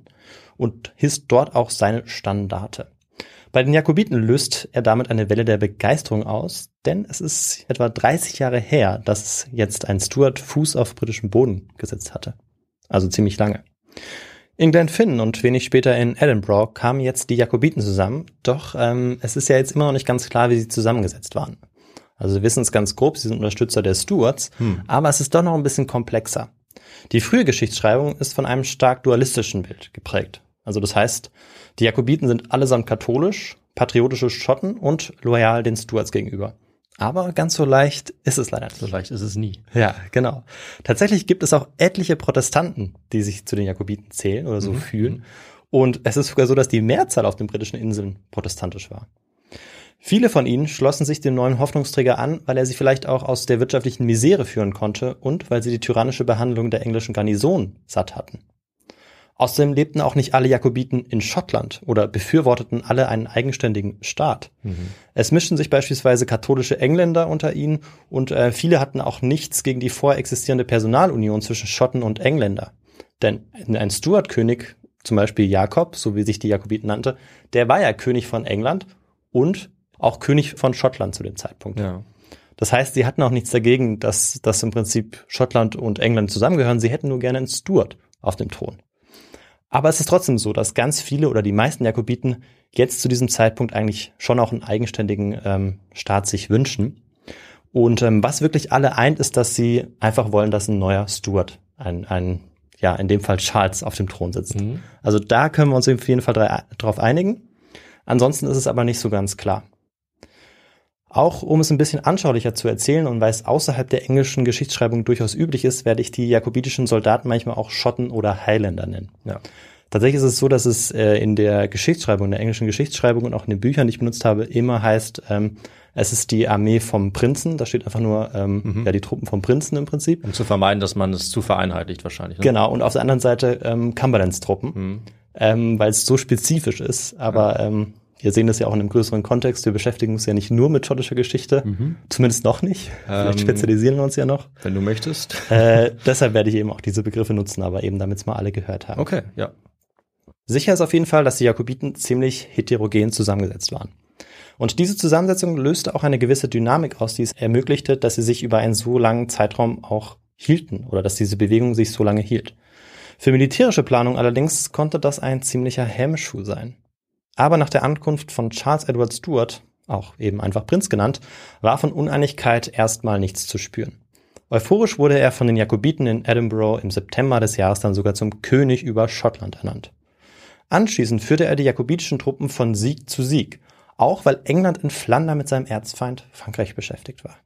Speaker 5: und hisst dort auch seine Standarte. Bei den Jakobiten löst er damit eine Welle der Begeisterung aus, denn es ist etwa 30 Jahre her, dass jetzt ein Stuart Fuß auf britischem Boden gesetzt hatte. Also ziemlich lange. In Glenfinn und wenig später in Edinburgh kamen jetzt die Jakobiten zusammen, doch ähm, es ist ja jetzt immer noch nicht ganz klar, wie sie zusammengesetzt waren. Also wir wissen es ganz grob, sie sind Unterstützer der Stuarts, hm. aber es ist doch noch ein bisschen komplexer. Die frühe Geschichtsschreibung ist von einem stark dualistischen Bild geprägt. Also das heißt, die Jakobiten sind allesamt katholisch, patriotische Schotten und loyal den Stuarts gegenüber. Aber ganz so leicht ist es leider nicht.
Speaker 4: So leicht ist es nie.
Speaker 5: Ja, genau. Tatsächlich gibt es auch etliche Protestanten, die sich zu den Jakobiten zählen oder so mhm. fühlen. Und es ist sogar so, dass die Mehrzahl auf den britischen Inseln protestantisch war. Viele von ihnen schlossen sich dem neuen Hoffnungsträger an, weil er sie vielleicht auch aus der wirtschaftlichen Misere führen konnte und weil sie die tyrannische Behandlung der englischen Garnison satt hatten. Außerdem lebten auch nicht alle Jakobiten in Schottland oder befürworteten alle einen eigenständigen Staat. Mhm. Es mischten sich beispielsweise katholische Engländer unter ihnen und äh, viele hatten auch nichts gegen die vorexistierende Personalunion zwischen Schotten und Engländer. Denn ein Stuart-König, zum Beispiel Jakob, so wie sich die Jakobiten nannte, der war ja König von England und auch König von Schottland zu dem Zeitpunkt. Ja. Das heißt, sie hatten auch nichts dagegen, dass, dass im Prinzip Schottland und England zusammengehören. Sie hätten nur gerne einen Stuart auf dem Thron. Aber es ist trotzdem so, dass ganz viele oder die meisten Jakobiten jetzt zu diesem Zeitpunkt eigentlich schon auch einen eigenständigen ähm, Staat sich wünschen. Und ähm, was wirklich alle eint, ist, dass sie einfach wollen, dass ein neuer Stuart, ein, ein ja, in dem Fall Charles auf dem Thron sitzt. Mhm. Also da können wir uns auf jeden Fall drauf einigen. Ansonsten ist es aber nicht so ganz klar. Auch um es ein bisschen anschaulicher zu erzählen und weil es außerhalb der englischen Geschichtsschreibung durchaus üblich ist, werde ich die jakobitischen Soldaten manchmal auch Schotten oder Highlander nennen. Ja. Tatsächlich ist es so, dass es äh, in der Geschichtsschreibung, in der englischen Geschichtsschreibung und auch in den Büchern, die ich benutzt habe, immer heißt, ähm, es ist die Armee vom Prinzen. Da steht einfach nur ähm, mhm. ja die Truppen vom Prinzen im Prinzip.
Speaker 4: Um zu vermeiden, dass man es zu vereinheitlicht wahrscheinlich.
Speaker 5: Ne? Genau. Und auf der anderen Seite ähm, Cumberlands Truppen, mhm. ähm, weil es so spezifisch ist. Aber ja. ähm, wir sehen das ja auch in einem größeren Kontext. Wir beschäftigen uns ja nicht nur mit schottischer Geschichte, mhm. zumindest noch nicht. Vielleicht ähm, spezialisieren wir uns ja noch.
Speaker 4: Wenn du möchtest. [LAUGHS]
Speaker 5: Äh, deshalb werde ich eben auch diese Begriffe nutzen, aber eben damit es mal alle gehört haben.
Speaker 4: Okay, ja.
Speaker 5: Sicher ist auf jeden Fall, dass die Jakobiten ziemlich heterogen zusammengesetzt waren. Und diese Zusammensetzung löste auch eine gewisse Dynamik aus, die es ermöglichte, dass sie sich über einen so langen Zeitraum auch hielten oder dass diese Bewegung sich so lange hielt. Für militärische Planung allerdings konnte das ein ziemlicher Hemmschuh sein. Aber nach der Ankunft von Charles Edward Stuart, auch eben einfach Prinz genannt, war von Uneinigkeit erstmal nichts zu spüren. Euphorisch wurde er von den Jakobiten in Edinburgh im September des Jahres dann sogar zum König über Schottland ernannt. Anschließend führte er die jakobitischen Truppen von Sieg zu Sieg auch weil England in Flandern mit seinem Erzfeind Frankreich beschäftigt war.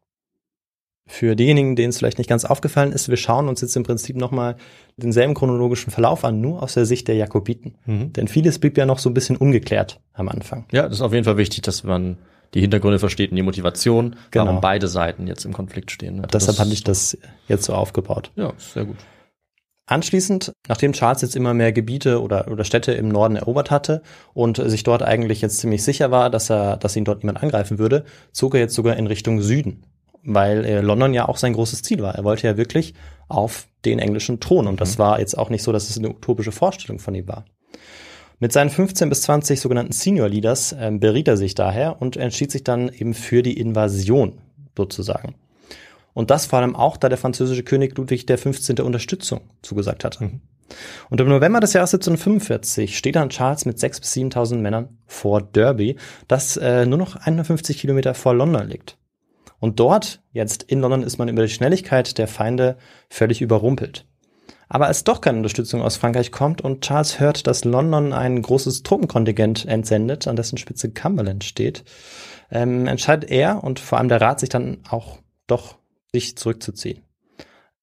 Speaker 5: Für diejenigen, denen es vielleicht nicht ganz aufgefallen ist, wir schauen uns jetzt im Prinzip nochmal denselben chronologischen Verlauf an, nur aus der Sicht der Jakobiten. Mhm. Denn vieles blieb ja noch so ein bisschen ungeklärt am Anfang.
Speaker 4: Ja, das ist auf jeden Fall wichtig, dass man die Hintergründe versteht und die Motivation, genau. warum beide Seiten jetzt im Konflikt stehen.
Speaker 5: Ne? Deshalb hatte ich das jetzt so aufgebaut.
Speaker 4: Ja, sehr gut.
Speaker 5: Anschließend, nachdem Charles jetzt immer mehr Gebiete oder, oder Städte im Norden erobert hatte und sich dort eigentlich jetzt ziemlich sicher war, dass er, dass ihn dort niemand angreifen würde, zog er jetzt sogar in Richtung Süden, weil äh, London ja auch sein großes Ziel war. Er wollte ja wirklich auf den englischen Thron und das mhm. war jetzt auch nicht so, dass es eine utopische Vorstellung von ihm war. Mit seinen 15 bis 20 sogenannten Senior Leaders äh, beriet er sich daher und entschied sich dann eben für die Invasion sozusagen. Und das vor allem auch, da der französische König Ludwig XV. Unterstützung zugesagt hatte. Mhm. Und im November des Jahres 1745 steht dann Charles mit 6.000 bis 7.000 Männern vor Derby, das äh, nur noch 150 Kilometer vor London liegt. Und dort, jetzt in London, ist man über die Schnelligkeit der Feinde völlig überrumpelt. Aber als doch keine Unterstützung aus Frankreich kommt und Charles hört, dass London ein großes Truppenkontingent entsendet, an dessen Spitze Cumberland steht, ähm, entscheidet er und vor allem der Rat sich dann auch doch sich zurückzuziehen.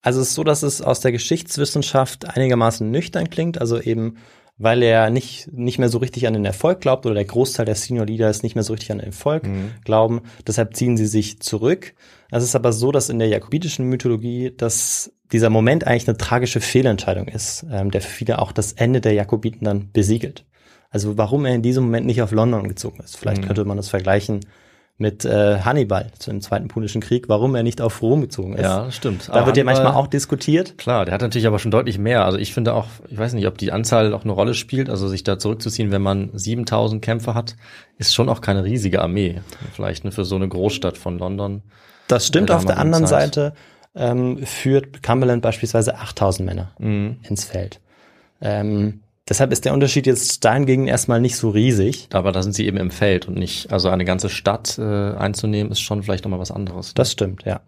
Speaker 5: Also es ist so, dass es aus der Geschichtswissenschaft einigermaßen nüchtern klingt, also eben weil er nicht, nicht mehr so richtig an den Erfolg glaubt oder der Großteil der Senior Leaders nicht mehr so richtig an den Erfolg mhm. glauben. Deshalb ziehen sie sich zurück. Es ist aber so, dass in der jakobitischen Mythologie, dass dieser Moment eigentlich eine tragische Fehlentscheidung ist, ähm, der für viele auch das Ende der Jakobiten dann besiegelt. Also warum er in diesem Moment nicht auf London gezogen ist. Vielleicht mhm. könnte man das vergleichen mit äh, Hannibal zu dem Zweiten Punischen Krieg, warum er nicht auf Rom gezogen ist.
Speaker 4: Ja, stimmt.
Speaker 5: Da aber wird ja manchmal auch diskutiert.
Speaker 4: Klar, der hat natürlich aber schon deutlich mehr. Also ich finde auch, ich weiß nicht, ob die Anzahl auch eine Rolle spielt. Also sich da zurückzuziehen, wenn man 7000 Kämpfer hat, ist schon auch keine riesige Armee. Vielleicht ne, für so eine Großstadt von London.
Speaker 5: Das stimmt. Auf der anderen Zeit. Seite ähm, führt Cumberland beispielsweise 8000 Männer mhm. ins Feld. Ähm, Deshalb ist der Unterschied jetzt dahingegen erstmal nicht so riesig.
Speaker 4: Aber da sind sie eben im Feld und nicht, also eine ganze Stadt äh, einzunehmen, ist schon vielleicht nochmal was anderes. Ne?
Speaker 5: Das stimmt, ja.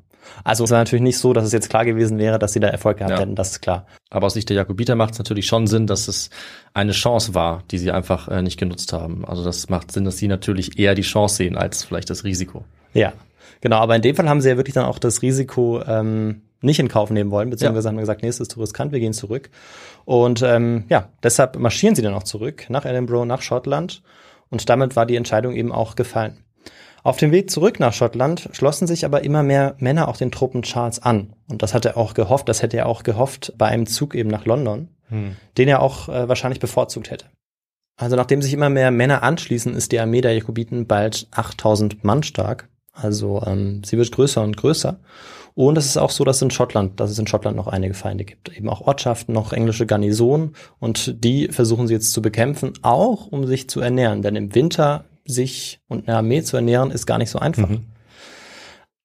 Speaker 5: Also es war natürlich nicht so, dass es jetzt klar gewesen wäre, dass sie da Erfolg gehabt ja. hätten, das ist klar.
Speaker 4: Aber aus Sicht der Jakobiter macht es natürlich schon Sinn, dass es eine Chance war, die sie einfach äh, nicht genutzt haben. Also das macht Sinn, dass sie natürlich eher die Chance sehen als vielleicht das Risiko.
Speaker 5: Ja, genau. Aber in dem Fall haben sie ja wirklich dann auch das Risiko ähm, nicht in Kauf nehmen wollen, beziehungsweise ja. haben gesagt, nee, es ist zu riskant, wir gehen zurück. Und ähm, ja, deshalb marschieren sie dann auch zurück nach Edinburgh, nach Schottland. Und damit war die Entscheidung eben auch gefallen. Auf dem Weg zurück nach Schottland schlossen sich aber immer mehr Männer auch den Truppen Charles an. Und das hat er auch gehofft, das hätte er auch gehofft bei einem Zug eben nach London, hm. den er auch äh, wahrscheinlich bevorzugt hätte. Also nachdem sich immer mehr Männer anschließen, ist die Armee der Jakobiten bald 8000 Mann stark. Also ähm, sie wird größer und größer. Und es ist auch so, dass in Schottland, dass es in Schottland noch einige Feinde gibt. Eben auch Ortschaften, noch englische Garnisonen. Und die versuchen sie jetzt zu bekämpfen, auch um sich zu ernähren. Denn im Winter sich und eine Armee zu ernähren, ist gar nicht so einfach. Mhm.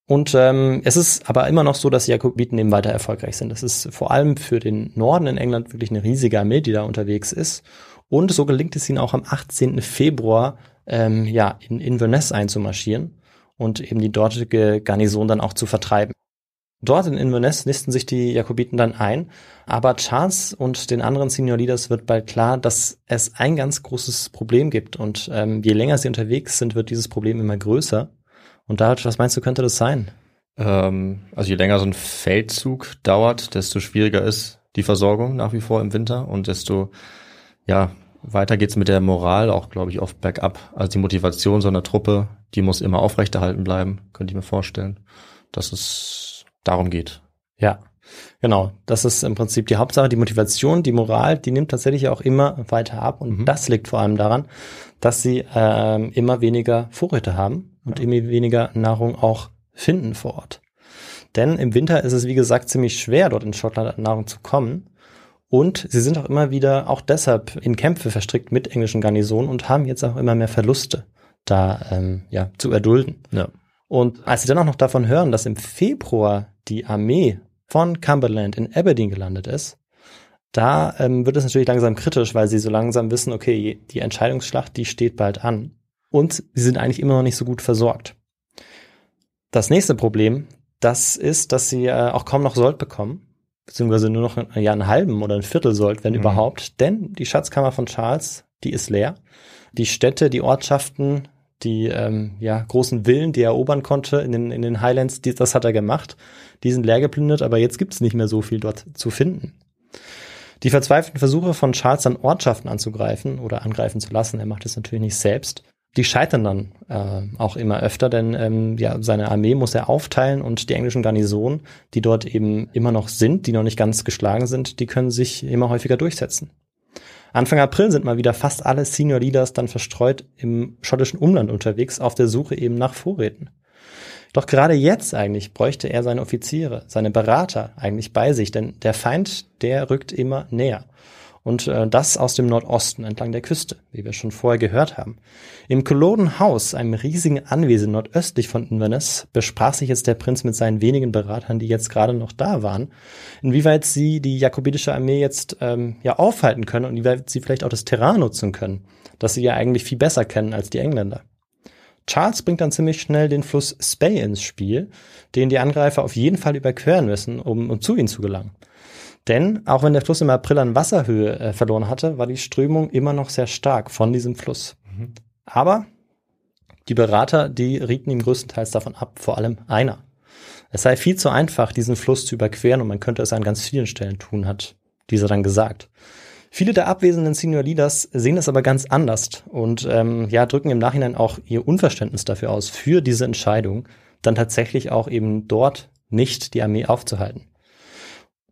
Speaker 5: Und ähm, es ist aber immer noch so, dass die Jakobiten eben weiter erfolgreich sind. Das ist vor allem für den Norden in England wirklich eine riesige Armee, die da unterwegs ist. Und so gelingt es ihnen auch am 18. Februar ähm, ja, in Inverness einzumarschieren und eben die dortige Garnison dann auch zu vertreiben. Dort in Inverness nisten sich die Jakobiten dann ein, aber Charles und den anderen Senior Leaders wird bald klar, dass es ein ganz großes Problem gibt und ähm, je länger sie unterwegs sind, wird dieses Problem immer größer. Und da, was meinst du, könnte das sein?
Speaker 4: Ähm, also je länger so ein Feldzug dauert, desto schwieriger ist die Versorgung nach wie vor im Winter und desto ja weiter geht's mit der Moral auch, glaube ich, oft bergab. Also die Motivation so einer Truppe, die muss immer aufrechterhalten bleiben, könnte ich mir vorstellen, dass es darum geht.
Speaker 5: Ja, genau. Das ist im Prinzip die Hauptsache. Die Motivation, die Moral, die nimmt tatsächlich auch immer weiter ab. Und mhm. das liegt vor allem daran, dass sie ähm, immer weniger Vorräte haben und ja. immer weniger Nahrung auch finden vor Ort. Denn im Winter ist es, wie gesagt, ziemlich schwer, dort in Schottland an Nahrung zu kommen. Und sie sind auch immer wieder auch deshalb in Kämpfe verstrickt mit englischen Garnisonen und haben jetzt auch immer mehr Verluste da ähm, ja, zu erdulden. Ja. Und als sie dann auch noch davon hören, dass im Februar die Armee von Cumberland in Aberdeen gelandet ist, da ähm, wird es natürlich langsam kritisch, weil sie so langsam wissen, okay, die Entscheidungsschlacht, die steht bald an. Und sie sind eigentlich immer noch nicht so gut versorgt. Das nächste Problem, das ist, dass sie äh, auch kaum noch Sold bekommen beziehungsweise nur noch ja, einen halben oder ein Viertel sollt, wenn mhm. überhaupt. Denn die Schatzkammer von Charles, die ist leer. Die Städte, die Ortschaften, die ähm, ja, großen Villen, die er erobern konnte in den, in den Highlands, die, das hat er gemacht. Die sind leer geplündert, aber jetzt gibt es nicht mehr so viel dort zu finden. Die verzweifelten Versuche von Charles dann Ortschaften anzugreifen oder angreifen zu lassen, er macht es natürlich nicht selbst, die scheitern dann äh, auch immer öfter, denn ähm, ja, seine Armee muss er aufteilen und die englischen Garnisonen, die dort eben immer noch sind, die noch nicht ganz geschlagen sind, die können sich immer häufiger durchsetzen. Anfang April sind mal wieder fast alle Senior Leaders dann verstreut im schottischen Umland unterwegs auf der Suche eben nach Vorräten. Doch gerade jetzt eigentlich bräuchte er seine Offiziere, seine Berater eigentlich bei sich, denn der Feind, der rückt immer näher und äh, das aus dem Nordosten entlang der Küste, wie wir schon vorher gehört haben. Im Culloden House, einem riesigen Anwesen nordöstlich von Inverness, besprach sich jetzt der Prinz mit seinen wenigen Beratern, die jetzt gerade noch da waren, inwieweit sie die jakobitische Armee jetzt ähm, ja aufhalten können und inwieweit sie vielleicht auch das Terrain nutzen können, das sie ja eigentlich viel besser kennen als die Engländer. Charles bringt dann ziemlich schnell den Fluss Spey ins Spiel, den die Angreifer auf jeden Fall überqueren müssen, um, um zu ihnen zu gelangen. Denn auch wenn der Fluss im April an Wasserhöhe äh, verloren hatte, war die Strömung immer noch sehr stark von diesem Fluss. Mhm. Aber die Berater, die rieten ihm größtenteils davon ab, vor allem einer. Es sei viel zu einfach, diesen Fluss zu überqueren und man könnte es an ganz vielen Stellen tun, hat dieser dann gesagt. Viele der abwesenden Senior Leaders sehen es aber ganz anders und ähm, ja drücken im Nachhinein auch ihr Unverständnis dafür aus, für diese Entscheidung, dann tatsächlich auch eben dort nicht die Armee aufzuhalten.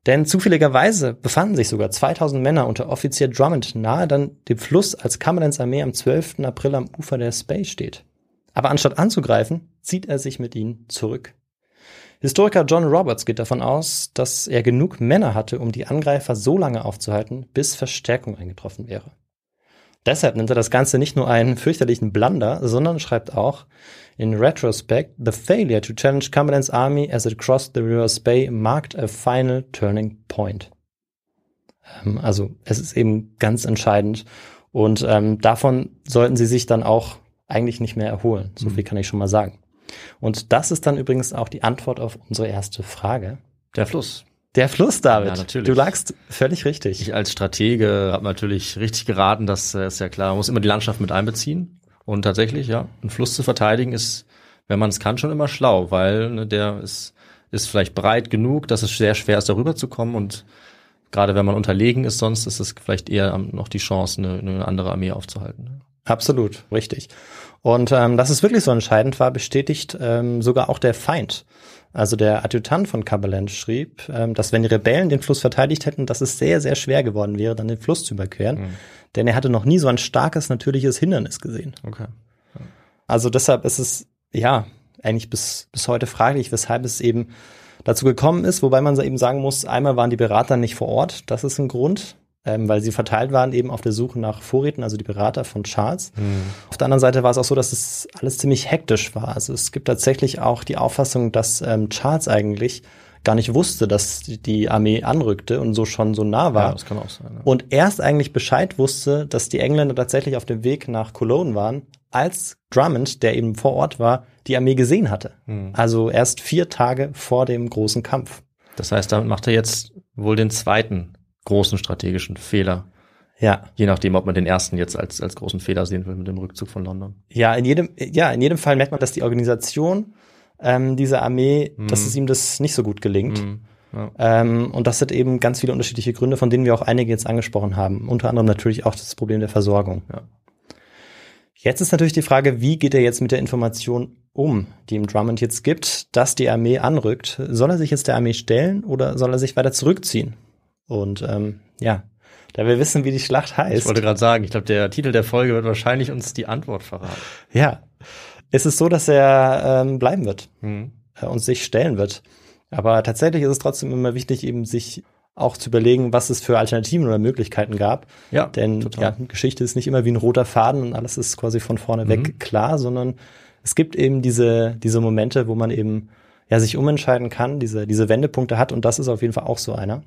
Speaker 5: Denn zufälligerweise befanden sich sogar 2000 Männer unter Offizier Drummond nahe dann dem Fluss, als Cumberlands Armee am 12. April am Ufer der Spey steht. Aber anstatt anzugreifen, zieht er sich mit ihnen zurück. Historiker John Roberts geht davon aus, dass er genug Männer hatte, um die Angreifer so lange aufzuhalten, bis Verstärkung eingetroffen wäre. Deshalb nennt er das Ganze nicht nur einen fürchterlichen Blunder, sondern schreibt auch, in retrospect, the failure to challenge Cumberland's army as it crossed the River's Bay marked a final turning point. Ähm, also es ist eben ganz entscheidend und ähm, davon sollten sie sich dann auch eigentlich nicht mehr erholen. So mhm. viel kann ich schon mal sagen. Und das ist dann übrigens auch die Antwort auf unsere erste Frage.
Speaker 4: Der Fluss.
Speaker 5: Der Fluss, David.
Speaker 4: Ja, natürlich.
Speaker 5: Du lagst völlig richtig.
Speaker 4: Ich als Stratege habe natürlich richtig geraten, das äh, ist ja klar, man muss immer die Landschaft mit einbeziehen. Und tatsächlich, ja, einen Fluss zu verteidigen ist, wenn man es kann, schon immer schlau, weil ne, der ist, ist vielleicht breit genug, dass es sehr schwer ist, darüber zu kommen. Und gerade wenn man unterlegen ist, sonst ist es vielleicht eher noch die Chance, eine, eine andere Armee aufzuhalten.
Speaker 5: Absolut, richtig. Und ähm, dass es wirklich so entscheidend war, bestätigt ähm, sogar auch der Feind. Also der Adjutant von Cumberland schrieb, ähm, dass wenn die Rebellen den Fluss verteidigt hätten, dass es sehr, sehr schwer geworden wäre, dann den Fluss zu überqueren. Mhm. Denn er hatte noch nie so ein starkes natürliches Hindernis gesehen.
Speaker 4: Okay.
Speaker 5: Ja. Also deshalb ist es, ja, eigentlich bis, bis heute fraglich, weshalb es eben dazu gekommen ist, wobei man eben sagen muss, einmal waren die Berater nicht vor Ort, das ist ein Grund. Ähm, weil sie verteilt waren eben auf der Suche nach Vorräten, also die Berater von Charles. Mhm. Auf der anderen Seite war es auch so, dass es alles ziemlich hektisch war. Also es gibt tatsächlich auch die Auffassung, dass ähm, Charles eigentlich gar nicht wusste, dass die Armee anrückte und so schon so nah war. Ja,
Speaker 4: das kann auch sein. Ja.
Speaker 5: Und erst eigentlich Bescheid wusste, dass die Engländer tatsächlich auf dem Weg nach Cologne waren, als Drummond, der eben vor Ort war, die Armee gesehen hatte. Mhm. Also erst vier Tage vor dem großen Kampf.
Speaker 4: Das heißt, damit macht er jetzt wohl den zweiten großen strategischen Fehler.
Speaker 5: Ja.
Speaker 4: Je nachdem, ob man den ersten jetzt als, als großen Fehler sehen will mit dem Rückzug von London.
Speaker 5: Ja, in jedem, ja, in jedem Fall merkt man, dass die Organisation ähm, dieser Armee, mm. dass es ihm das nicht so gut gelingt. Mm. Ja. Ähm, und das hat eben ganz viele unterschiedliche Gründe, von denen wir auch einige jetzt angesprochen haben. Unter anderem natürlich auch das Problem der Versorgung. Ja. Jetzt ist natürlich die Frage, wie geht er jetzt mit der Information um, die ihm Drummond jetzt gibt, dass die Armee anrückt? Soll er sich jetzt der Armee stellen oder soll er sich weiter zurückziehen? Und ähm, ja, da wir wissen, wie die Schlacht heißt.
Speaker 4: Ich wollte gerade sagen, ich glaube, der Titel der Folge wird wahrscheinlich uns die Antwort verraten.
Speaker 5: Ja, es ist so, dass er ähm, bleiben wird mhm. äh, und sich stellen wird. Aber tatsächlich ist es trotzdem immer wichtig, eben sich auch zu überlegen, was es für Alternativen oder Möglichkeiten gab.
Speaker 4: Ja,
Speaker 5: Denn ja, Geschichte ist nicht immer wie ein roter Faden und alles ist quasi von vorne weg mhm. klar, sondern es gibt eben diese, diese Momente, wo man eben ja sich umentscheiden kann, diese, diese Wendepunkte hat und das ist auf jeden Fall auch so einer.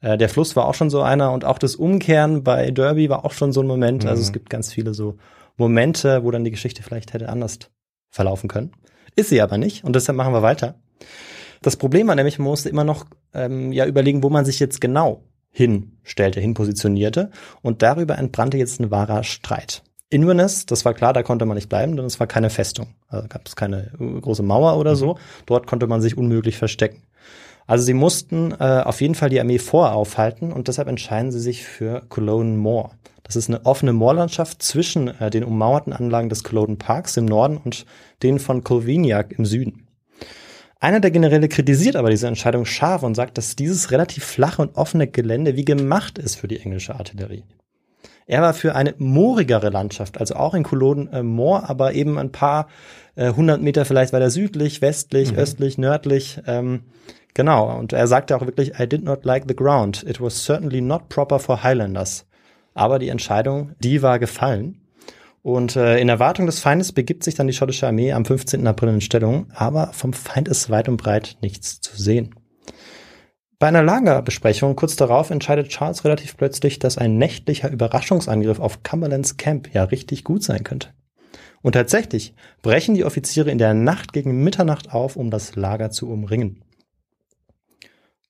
Speaker 5: Äh, der Fluss war auch schon so einer und auch das Umkehren bei Derby war auch schon so ein Moment. Mhm. Also es gibt ganz viele so Momente, wo dann die Geschichte vielleicht hätte anders verlaufen können. Ist sie aber nicht und deshalb machen wir weiter. Das Problem war nämlich, man musste immer noch ähm, ja überlegen, wo man sich jetzt genau hinstellte, hinpositionierte und darüber entbrannte jetzt ein wahrer Streit. Inverness, das war klar, da konnte man nicht bleiben, denn es war keine Festung. Also gab es keine große Mauer oder so. Mhm. Dort konnte man sich unmöglich verstecken. Also sie mussten äh, auf jeden Fall die Armee voraufhalten und deshalb entscheiden sie sich für Cologne Moor. Das ist eine offene Moorlandschaft zwischen äh, den ummauerten Anlagen des Culloden Parks im Norden und den von Colvignac im Süden. Einer der Generäle kritisiert aber diese Entscheidung scharf und sagt, dass dieses relativ flache und offene Gelände wie gemacht ist für die englische Artillerie. Er war für eine moorigere Landschaft, also auch in Culloden äh, Moor, aber eben ein paar äh, hundert Meter vielleicht weiter südlich, westlich, mhm. östlich, nördlich. Ähm, genau, und er sagte auch wirklich, I did not like the ground. It was certainly not proper for Highlanders. Aber die Entscheidung, die war gefallen. Und äh, in Erwartung des Feindes begibt sich dann die schottische Armee am 15. April in Stellung, aber vom Feind ist weit und breit nichts zu sehen. Bei einer Lagerbesprechung kurz darauf entscheidet Charles relativ plötzlich, dass ein nächtlicher Überraschungsangriff auf Cumberlands Camp ja richtig gut sein könnte. Und tatsächlich brechen die Offiziere in der Nacht gegen Mitternacht auf, um das Lager zu umringen.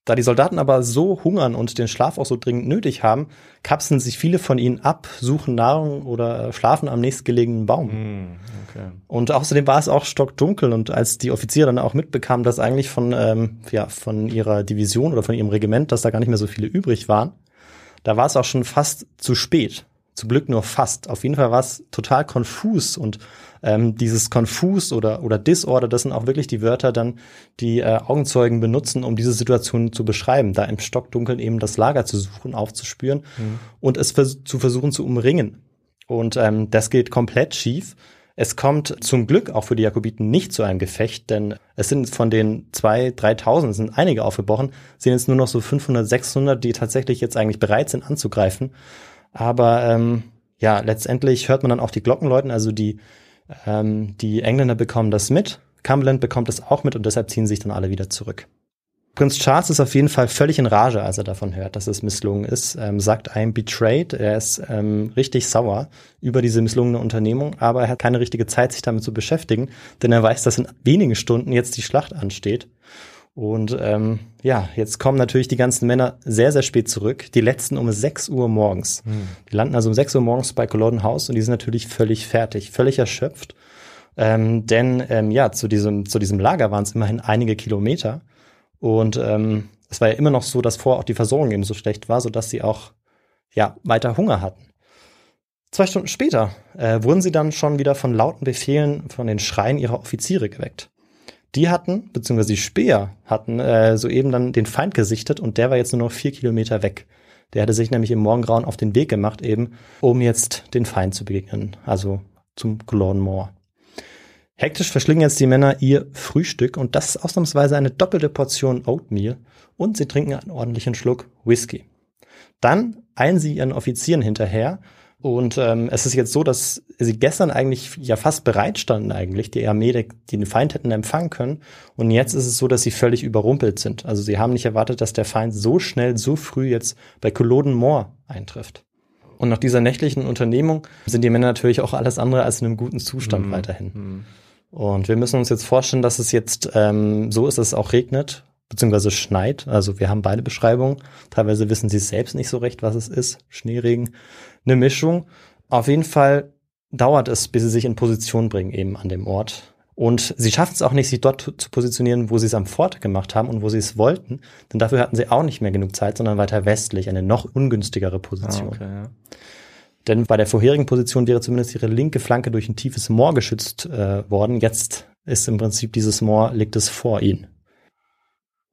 Speaker 5: Da die Soldaten aber so hungern und den Schlaf auch so dringend nötig haben, kapseln sich viele von ihnen ab, suchen Nahrung oder äh, schlafen am nächstgelegenen Baum. Hm, okay. Und außerdem war es auch stockdunkel und als die Offiziere dann auch mitbekamen, dass eigentlich von, ähm, ja, von ihrer Division oder von ihrem Regiment, dass da gar nicht mehr so viele übrig waren, da war es auch schon fast zu spät. Zum Glück nur fast. Auf jeden Fall war es total konfus und ähm, dieses Confus oder, oder Disorder, das sind auch wirklich die Wörter dann, die äh, Augenzeugen benutzen, um diese Situation zu beschreiben, da im Stockdunkeln eben das Lager zu suchen, aufzuspüren mhm. und es vers zu versuchen zu umringen. Und ähm, das geht komplett schief. Es kommt zum Glück auch für die Jakobiten nicht zu einem Gefecht, denn es sind von den zwei, dreitausend, sind einige aufgebrochen, sind jetzt nur noch so 500, 600, die tatsächlich jetzt eigentlich bereit sind anzugreifen. Aber ähm, ja, letztendlich hört man dann auch die Glocken läuten, also die ähm, die Engländer bekommen das mit, Cumberland bekommt es auch mit und deshalb ziehen sich dann alle wieder zurück. Prinz Charles ist auf jeden Fall völlig in Rage, als er davon hört, dass es misslungen ist, ähm, sagt I'm betrayed. Er ist ähm, richtig sauer über diese misslungene Unternehmung, aber er hat keine richtige Zeit, sich damit zu beschäftigen, denn er weiß, dass in wenigen Stunden jetzt die Schlacht ansteht. Und ähm, ja, jetzt kommen natürlich die ganzen Männer sehr, sehr spät zurück. Die letzten um 6 Uhr morgens. Mhm. Die landen also um 6 Uhr morgens bei Culloden House und die sind natürlich völlig fertig, völlig erschöpft. Ähm, denn ähm, ja, zu diesem, zu diesem Lager waren es immerhin einige Kilometer. Und ähm, es war ja immer noch so, dass vorher auch die Versorgung eben so schlecht war, sodass sie auch ja, weiter Hunger hatten. Zwei Stunden später äh, wurden sie dann schon wieder von lauten Befehlen von den Schreien ihrer Offiziere geweckt. Die hatten, beziehungsweise die Speer hatten äh, soeben dann den Feind gesichtet und der war jetzt nur noch vier Kilometer weg. Der hatte sich nämlich im Morgengrauen auf den Weg gemacht, eben, um jetzt den Feind zu begegnen, also zum Glornmoor. Hektisch verschlingen jetzt die Männer ihr Frühstück und das ist ausnahmsweise eine doppelte Portion Oatmeal und sie trinken einen ordentlichen Schluck Whisky. Dann eilen sie ihren Offizieren hinterher und ähm, es ist jetzt so, dass sie gestern eigentlich ja fast bereit standen eigentlich, die Armee, die den Feind hätten empfangen können. Und jetzt ist es so, dass sie völlig überrumpelt sind. Also sie haben nicht erwartet, dass der Feind so schnell, so früh jetzt bei Culloden Moor eintrifft. Und nach dieser nächtlichen Unternehmung sind die Männer natürlich auch alles andere als in einem guten Zustand mhm. weiterhin. Mhm. Und wir müssen uns jetzt vorstellen, dass es jetzt ähm, so ist, dass es auch regnet, beziehungsweise schneit. Also wir haben beide Beschreibungen. Teilweise wissen sie selbst nicht so recht, was es ist. Schneeregen, eine Mischung. Auf jeden Fall dauert es, bis sie sich in Position bringen eben an dem Ort. Und sie schaffen es auch nicht, sich dort zu positionieren, wo sie es am Fort gemacht haben und wo sie es wollten. Denn dafür hatten sie auch nicht mehr genug Zeit, sondern weiter westlich, eine noch ungünstigere Position. Ah, okay, ja. Denn bei der vorherigen Position wäre zumindest ihre linke Flanke durch ein tiefes Moor geschützt äh, worden. Jetzt ist im Prinzip dieses Moor, liegt es vor ihnen.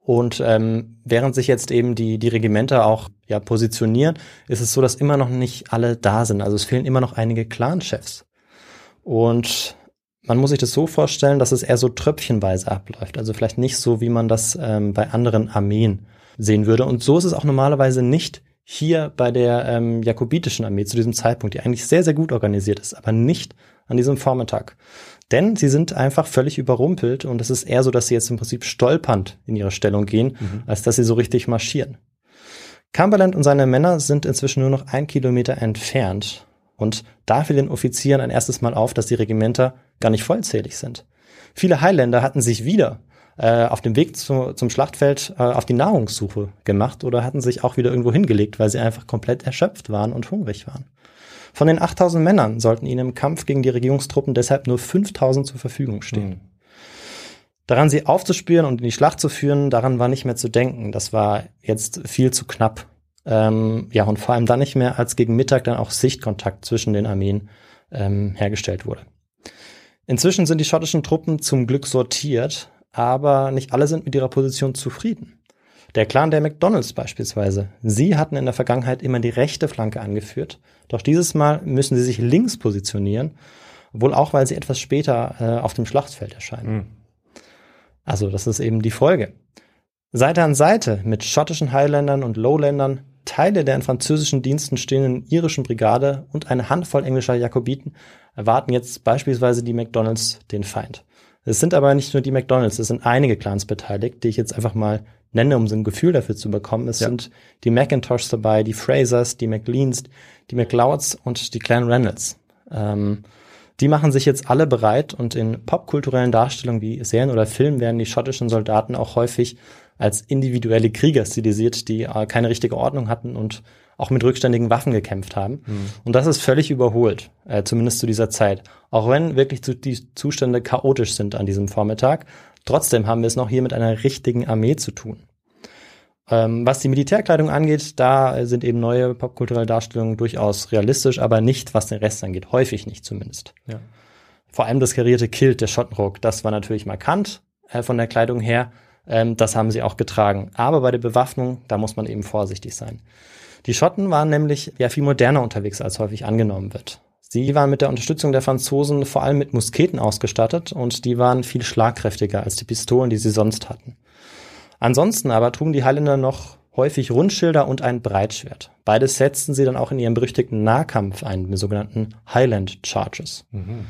Speaker 5: Und ähm, während sich jetzt eben die, die Regimenter auch ja, positionieren, ist es so, dass immer noch nicht alle da sind. Also es fehlen immer noch einige Clanchefs. Und man muss sich das so vorstellen, dass es eher so tröpfchenweise abläuft. Also vielleicht nicht so, wie man das ähm, bei anderen Armeen sehen würde. Und so ist es auch normalerweise nicht hier bei der ähm, jakobitischen Armee zu diesem Zeitpunkt, die eigentlich sehr, sehr gut organisiert ist, aber nicht an diesem Vormittag. Denn sie sind einfach völlig überrumpelt und es ist eher so, dass sie jetzt im Prinzip stolpernd in ihre Stellung gehen, mhm. als dass sie so richtig marschieren. Cumberland und seine Männer sind inzwischen nur noch ein Kilometer entfernt und da fiel den Offizieren ein erstes Mal auf, dass die Regimenter gar nicht vollzählig sind. Viele Highlander hatten sich wieder äh, auf dem Weg zu, zum Schlachtfeld äh, auf die Nahrungssuche gemacht oder hatten sich auch wieder irgendwo hingelegt, weil sie einfach komplett erschöpft waren und hungrig waren. Von den 8000 Männern sollten ihnen im Kampf gegen die Regierungstruppen deshalb nur 5000 zur Verfügung stehen. Mhm. Daran sie aufzuspüren und in die Schlacht zu führen, daran war nicht mehr zu denken. Das war jetzt viel zu knapp. Ähm, ja, und vor allem dann nicht mehr, als gegen Mittag dann auch Sichtkontakt zwischen den Armeen ähm, hergestellt wurde. Inzwischen sind die schottischen Truppen zum Glück sortiert, aber nicht alle sind mit ihrer Position zufrieden. Der Clan der McDonalds beispielsweise. Sie hatten in der Vergangenheit immer die rechte Flanke angeführt, doch dieses Mal müssen sie sich links positionieren, wohl auch, weil sie etwas später äh, auf dem Schlachtfeld erscheinen. Mhm. Also das ist eben die Folge. Seite an Seite mit schottischen Highlandern und Lowlandern, Teile der in französischen Diensten stehenden irischen Brigade und eine Handvoll englischer Jakobiten erwarten jetzt beispielsweise die McDonalds den Feind. Es sind aber nicht nur die McDonalds, es sind einige Clans beteiligt, die ich jetzt einfach mal nenne, um so ein Gefühl dafür zu bekommen. Es ja. sind die Macintoshs dabei, die Frasers, die McLeans, die McLeods und die Clan Reynolds. Ähm, die machen sich jetzt alle bereit und in popkulturellen Darstellungen wie Serien oder Filmen werden die schottischen Soldaten auch häufig als individuelle Krieger stilisiert, die äh, keine richtige Ordnung hatten und auch mit rückständigen Waffen gekämpft haben. Mhm. Und das ist völlig überholt, äh, zumindest zu dieser Zeit. Auch wenn wirklich zu, die Zustände chaotisch sind an diesem Vormittag, Trotzdem haben wir es noch hier mit einer richtigen Armee zu tun. Ähm, was die Militärkleidung angeht, da sind eben neue popkulturelle Darstellungen durchaus realistisch, aber nicht, was den Rest angeht. Häufig nicht zumindest. Ja. Vor allem das karierte Kilt, der Schottenrock, das war natürlich markant äh, von der Kleidung her. Ähm, das haben sie auch getragen. Aber bei der Bewaffnung, da muss man eben vorsichtig sein. Die Schotten waren nämlich ja viel moderner unterwegs, als häufig angenommen wird. Sie waren mit der Unterstützung der Franzosen vor allem mit Musketen ausgestattet und die waren viel schlagkräftiger als die Pistolen, die sie sonst hatten. Ansonsten aber trugen die Highlander noch häufig Rundschilder und ein Breitschwert. Beides setzten sie dann auch in ihrem berüchtigten Nahkampf ein, mit sogenannten Highland Charges. Mhm.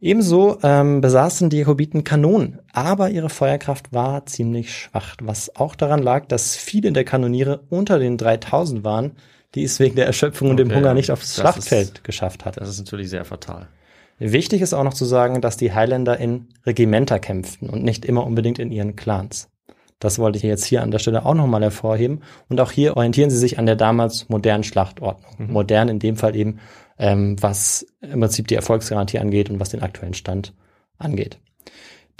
Speaker 5: Ebenso ähm, besaßen die Jakobiten Kanonen, aber ihre Feuerkraft war ziemlich schwach, was auch daran lag, dass viele der Kanoniere unter den 3000 waren, die es wegen der Erschöpfung okay, und dem Hunger nicht aufs Schlachtfeld ist, geschafft hat.
Speaker 4: Das ist natürlich sehr fatal.
Speaker 5: Wichtig ist auch noch zu sagen, dass die Highlander in Regimenter kämpften und nicht immer unbedingt in ihren Clans. Das wollte ich jetzt hier an der Stelle auch nochmal hervorheben. Und auch hier orientieren sie sich an der damals modernen Schlachtordnung. Mhm. Modern in dem Fall eben, ähm, was im Prinzip die Erfolgsgarantie angeht und was den aktuellen Stand angeht.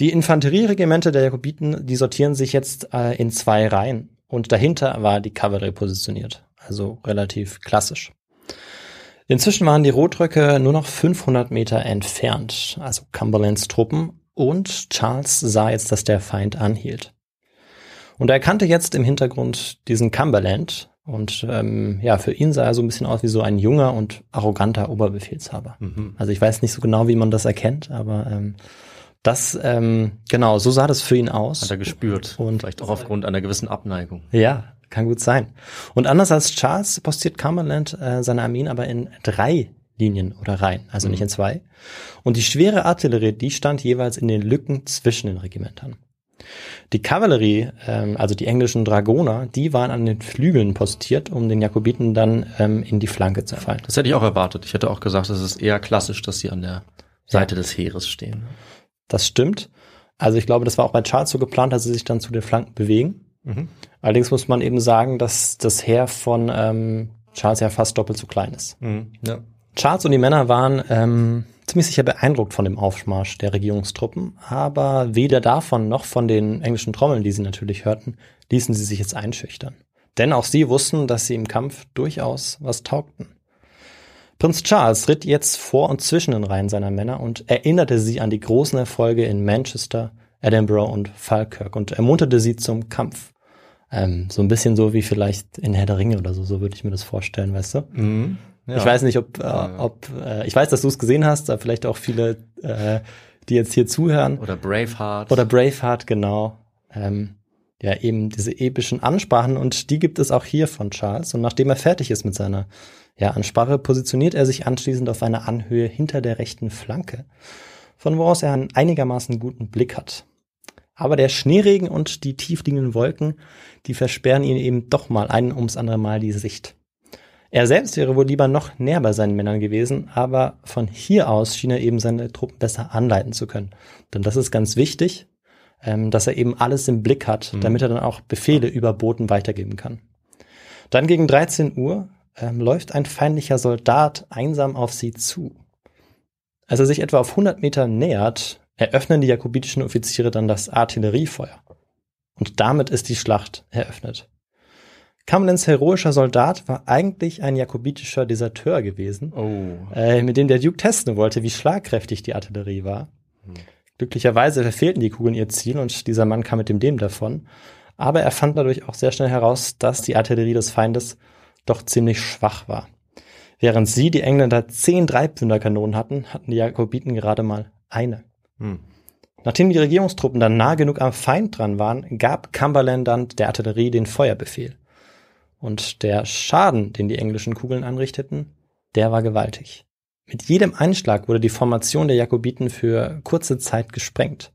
Speaker 5: Die Infanterieregimente der Jakobiten, die sortieren sich jetzt äh, in zwei Reihen. Und dahinter war die Kavallerie positioniert also relativ klassisch. Inzwischen waren die Rotröcke nur noch 500 Meter entfernt, also Cumberlands Truppen, und Charles sah jetzt, dass der Feind anhielt. Und er erkannte jetzt im Hintergrund diesen Cumberland und ähm, ja, für ihn sah er so ein bisschen aus wie so ein junger und arroganter Oberbefehlshaber. Mhm. Also ich weiß nicht so genau, wie man das erkennt, aber ähm, das, ähm, genau, so sah das für ihn aus.
Speaker 4: Hat er gespürt. Und vielleicht auch aufgrund einer gewissen Abneigung.
Speaker 5: Ja, kann gut sein. Und anders als Charles postiert Cumberland äh, seine Armeen aber in drei Linien oder Reihen, also nicht in zwei. Und die schwere Artillerie, die stand jeweils in den Lücken zwischen den Regimentern. Die Kavallerie, ähm, also die englischen Dragoner, die waren an den Flügeln postiert, um den Jakobiten dann ähm, in die Flanke zu fallen.
Speaker 4: Das hätte ich auch erwartet. Ich hätte auch gesagt, es ist eher klassisch, dass sie an der Seite des Heeres stehen.
Speaker 5: Das stimmt. Also ich glaube, das war auch bei Charles so geplant, dass sie sich dann zu den Flanken bewegen. Allerdings muss man eben sagen, dass das Heer von ähm, Charles ja fast doppelt so klein ist.
Speaker 4: Ja.
Speaker 5: Charles und die Männer waren ähm, ziemlich sicher beeindruckt von dem Aufmarsch der Regierungstruppen, aber weder davon noch von den englischen Trommeln, die sie natürlich hörten, ließen sie sich jetzt einschüchtern. Denn auch sie wussten, dass sie im Kampf durchaus was taugten. Prinz Charles ritt jetzt vor und zwischen den Reihen seiner Männer und erinnerte sie an die großen Erfolge in Manchester, Edinburgh und Falkirk und ermunterte sie zum Kampf. Ähm, so ein bisschen so wie vielleicht in Herr der Ringe oder so, so würde ich mir das vorstellen, weißt du?
Speaker 4: Ja.
Speaker 5: Ich weiß nicht, ob, äh, ob äh, ich weiß, dass du es gesehen hast, da vielleicht auch viele, äh, die jetzt hier zuhören.
Speaker 4: Oder Braveheart.
Speaker 5: Oder Braveheart, genau. Ähm, ja, eben diese epischen Ansprachen und die gibt es auch hier von Charles. Und nachdem er fertig ist mit seiner ja, Ansprache, positioniert er sich anschließend auf einer Anhöhe hinter der rechten Flanke, von wo aus er einen einigermaßen guten Blick hat. Aber der Schneeregen und die tiefliegenden Wolken, die versperren ihn eben doch mal ein ums andere Mal die Sicht. Er selbst wäre wohl lieber noch näher bei seinen Männern gewesen, aber von hier aus schien er eben seine Truppen besser anleiten zu können. Denn das ist ganz wichtig, ähm, dass er eben alles im Blick hat, damit er dann auch Befehle über Boten weitergeben kann. Dann gegen 13 Uhr ähm, läuft ein feindlicher Soldat einsam auf sie zu. Als er sich etwa auf 100 Meter nähert, eröffnen die jakobitischen Offiziere dann das Artilleriefeuer. Und damit ist die Schlacht eröffnet. Cumberlands heroischer Soldat war eigentlich ein jakobitischer Deserteur gewesen,
Speaker 4: Oh.
Speaker 5: äh, mit dem der Duke testen wollte, wie schlagkräftig die Artillerie war. Glücklicherweise verfehlten die Kugeln ihr Ziel und dieser Mann kam mit dem Dem davon. Aber er fand dadurch auch sehr schnell heraus, dass die Artillerie des Feindes doch ziemlich schwach war. Während sie, die Engländer, zehn Dreipfünderkanonen hatten, hatten die Jakobiten gerade mal eine.
Speaker 4: Hm.
Speaker 5: Nachdem die Regierungstruppen dann nah genug am Feind dran waren, gab Cumberland dann der Artillerie den Feuerbefehl. Und der Schaden, den die englischen Kugeln anrichteten, der war gewaltig. Mit jedem Einschlag wurde die Formation der Jakobiten für kurze Zeit gesprengt.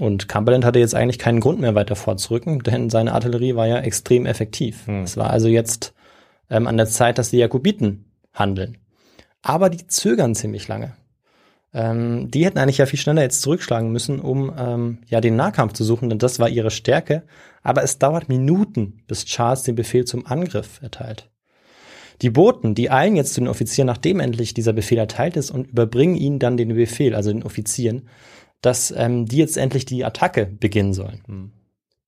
Speaker 5: Und Cumberland hatte jetzt eigentlich keinen Grund mehr weiter vorzurücken, denn seine Artillerie war ja extrem effektiv. Es war also jetzt ähm, an der Zeit, dass die Jakobiten handeln. Aber die zögern ziemlich lange. Ähm, die hätten eigentlich ja viel schneller jetzt zurückschlagen müssen, um ähm, ja den Nahkampf zu suchen, denn das war ihre Stärke. Aber es dauert Minuten, bis Charles den Befehl zum Angriff erteilt. Die Boten, die eilen jetzt zu den Offizieren, nachdem endlich dieser Befehl erteilt ist, und überbringen ihnen dann den Befehl, also den Offizieren, dass ähm, die jetzt endlich die Attacke beginnen sollen.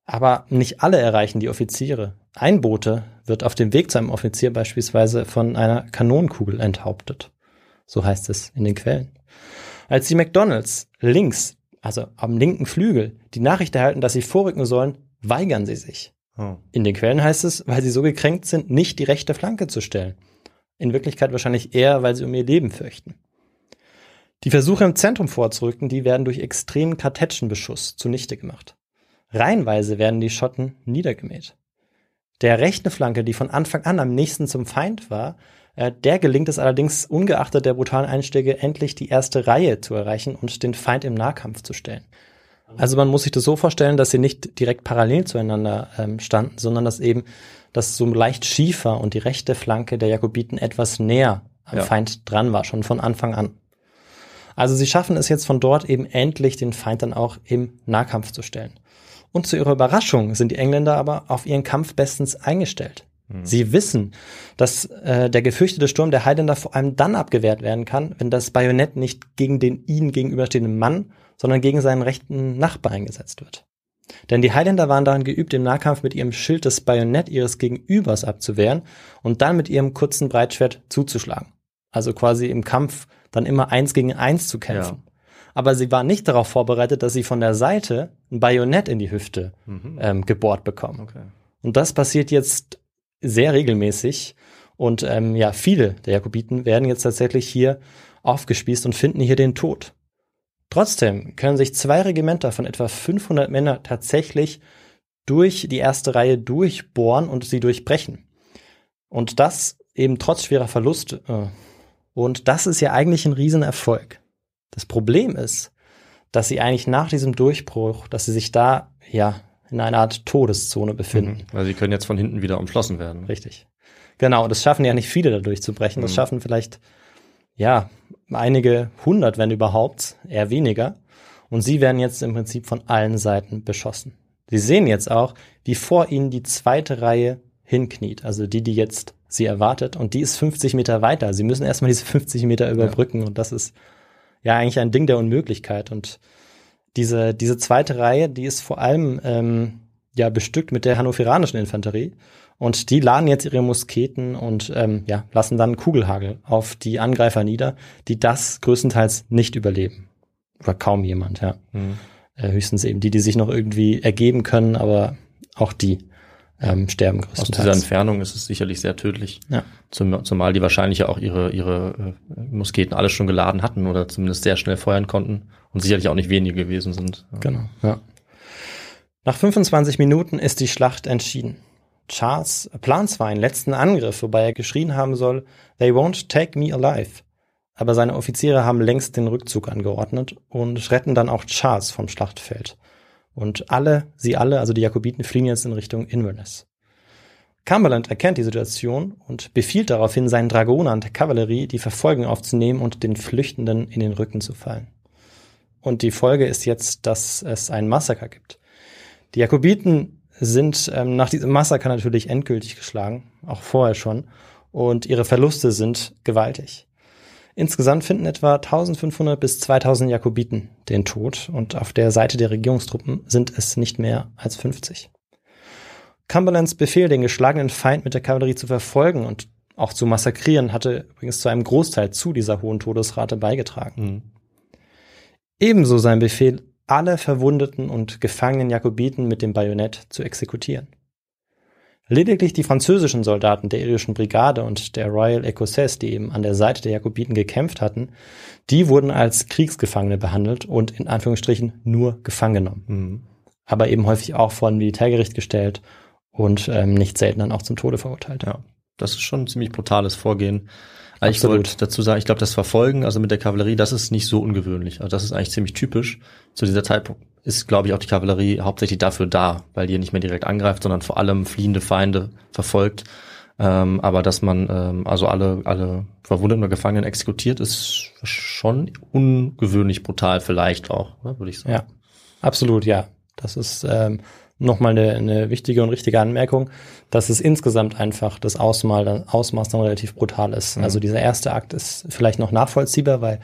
Speaker 5: Aber nicht alle erreichen die Offiziere. Ein Bote wird auf dem Weg zu einem Offizier beispielsweise von einer Kanonenkugel enthauptet. So heißt es in den Quellen. Als die McDonalds links, also am linken Flügel, die Nachricht erhalten, dass sie vorrücken sollen, weigern sie sich.
Speaker 4: Oh.
Speaker 5: In den Quellen heißt es, weil sie so gekränkt sind, nicht die rechte Flanke zu stellen. In Wirklichkeit wahrscheinlich eher, weil sie um ihr Leben fürchten. Die Versuche im Zentrum vorzurücken, die werden durch extremen Kartätschenbeschuss zunichte gemacht. Reihenweise werden die Schotten niedergemäht. Der rechte Flanke, die von Anfang an am nächsten zum Feind war, der gelingt es allerdings ungeachtet der brutalen Einschläge endlich die erste Reihe zu erreichen und den Feind im Nahkampf zu stellen. Also man muss sich das so vorstellen, dass sie nicht direkt parallel zueinander ähm, standen, sondern dass eben das so leicht schief war und die rechte Flanke der Jakobiten etwas näher am
Speaker 4: Ja.
Speaker 5: Feind dran war, schon von Anfang an. Also sie schaffen es jetzt von dort eben endlich, den Feind dann auch im Nahkampf zu stellen. Und zu ihrer Überraschung sind die Engländer aber auf ihren Kampf bestens eingestellt. Sie wissen, dass äh, der gefürchtete Sturm der Highlander vor allem dann abgewehrt werden kann, wenn das Bajonett nicht gegen den ihnen gegenüberstehenden Mann, sondern gegen seinen rechten Nachbar eingesetzt wird. Denn die Highlander waren daran geübt, im Nahkampf mit ihrem Schild das Bajonett ihres Gegenübers abzuwehren und dann mit ihrem kurzen Breitschwert zuzuschlagen. Also quasi im Kampf dann immer eins gegen eins zu kämpfen. Aber sie waren nicht darauf vorbereitet, dass sie von der Seite ein Bajonett in die Hüfte ähm, gebohrt bekommen.
Speaker 4: Okay.
Speaker 5: Und das passiert jetzt sehr regelmäßig. Und ähm, ja, viele der Jakobiten werden jetzt tatsächlich hier aufgespießt und finden hier den Tod. Trotzdem können sich zwei Regimenter von etwa 500 Männern tatsächlich durch die erste Reihe durchbohren und sie durchbrechen. Und das eben trotz schwerer Verluste. Äh, und das ist ja eigentlich ein Riesenerfolg. Das Problem ist, dass sie eigentlich nach diesem Durchbruch, dass sie sich da ja in einer Art Todeszone befinden.
Speaker 4: Mhm. Weil sie können jetzt von hinten wieder umschlossen werden.
Speaker 5: Richtig. Genau, und das schaffen ja nicht viele da durchzubrechen. Das
Speaker 4: Mhm.
Speaker 5: schaffen vielleicht, ja, einige hundert, wenn überhaupt, eher weniger. Und sie werden jetzt im Prinzip von allen Seiten beschossen. Sie sehen jetzt auch, wie vor ihnen die zweite Reihe hinkniet, also die, die jetzt sie erwartet. Und die ist 50 Meter weiter. Sie müssen erstmal diese 50 Meter überbrücken. Und das ist ja eigentlich ein Ding der Unmöglichkeit. Und diese, diese zweite Reihe, die ist vor allem ähm, ja bestückt mit der hannoveranischen Infanterie. Und die laden jetzt ihre Musketen und ähm, ja, lassen dann Kugelhagel auf die Angreifer nieder, die das größtenteils nicht überleben. Oder kaum jemand, ja.
Speaker 4: Mhm.
Speaker 5: Äh, höchstens eben die, die sich noch irgendwie ergeben können, aber auch die ähm, sterben
Speaker 4: Aus dieser
Speaker 5: größtenteils.
Speaker 4: Entfernung ist es sicherlich sehr tödlich.
Speaker 5: Ja.
Speaker 4: Zum, zumal die wahrscheinlich ja auch ihre, ihre äh, Musketen alle schon geladen hatten oder zumindest sehr schnell feuern konnten und sicherlich auch nicht wenige gewesen sind.
Speaker 5: Genau, ja. Nach 25 Minuten ist die Schlacht entschieden. Charles plant zwar einen letzten Angriff, wobei er geschrien haben soll, They won't take me alive. Aber seine Offiziere haben längst den Rückzug angeordnet und retten dann auch Charles vom Schlachtfeld. Und alle, sie alle, also die Jakobiten, fliehen jetzt in Richtung Inverness. Cumberland erkennt die Situation und befiehlt daraufhin seinen Dragonern der Kavallerie, die Verfolgung aufzunehmen und den Flüchtenden in den Rücken zu fallen. Und die Folge ist jetzt, dass es ein Massaker gibt. Die Jakobiten sind ähm, nach diesem Massaker natürlich endgültig geschlagen, auch vorher schon, und ihre Verluste sind gewaltig. Insgesamt finden etwa 1500 bis 2000 Jakobiten den Tod und auf der Seite der Regierungstruppen sind es nicht mehr als 50. Cumberlands Befehl, den geschlagenen Feind mit der Kavallerie zu verfolgen und auch zu massakrieren, hatte übrigens zu einem Großteil zu dieser hohen Todesrate beigetragen.
Speaker 4: Mhm.
Speaker 5: Ebenso sein Befehl, alle verwundeten und gefangenen Jakobiten mit dem Bajonett zu exekutieren. Lediglich die französischen Soldaten der irischen Brigade und der Royal Écossaise, die eben an der Seite der Jakobiten gekämpft hatten, die wurden als Kriegsgefangene behandelt und in Anführungsstrichen nur gefangen genommen.
Speaker 4: Mhm.
Speaker 5: Aber eben häufig auch vor ein Militärgericht gestellt und ähm, nicht selten dann auch zum Tode verurteilt.
Speaker 4: Ja, das ist schon ein ziemlich brutales Vorgehen. Aber Ich
Speaker 5: Absolut.
Speaker 4: wollte dazu sagen, ich glaube, das Verfolgen, also mit der Kavallerie, das ist nicht so ungewöhnlich. Also das ist eigentlich ziemlich typisch. Zu dieser Zeitpunkt ist, glaube ich, auch die Kavallerie hauptsächlich dafür da, weil die nicht mehr direkt angreift, sondern vor allem fliehende Feinde verfolgt. Ähm, aber dass man ähm, also alle, alle Verwundeten oder Gefangenen exekutiert, ist schon ungewöhnlich brutal vielleicht auch, ne, würde ich sagen.
Speaker 5: Ja, absolut, ja. Das ist ähm, nochmal eine, eine wichtige und richtige Anmerkung, dass es insgesamt einfach das Ausmaß dann, Ausmaß dann relativ brutal ist.
Speaker 4: Mhm.
Speaker 5: Also dieser erste Akt ist vielleicht noch nachvollziehbar, weil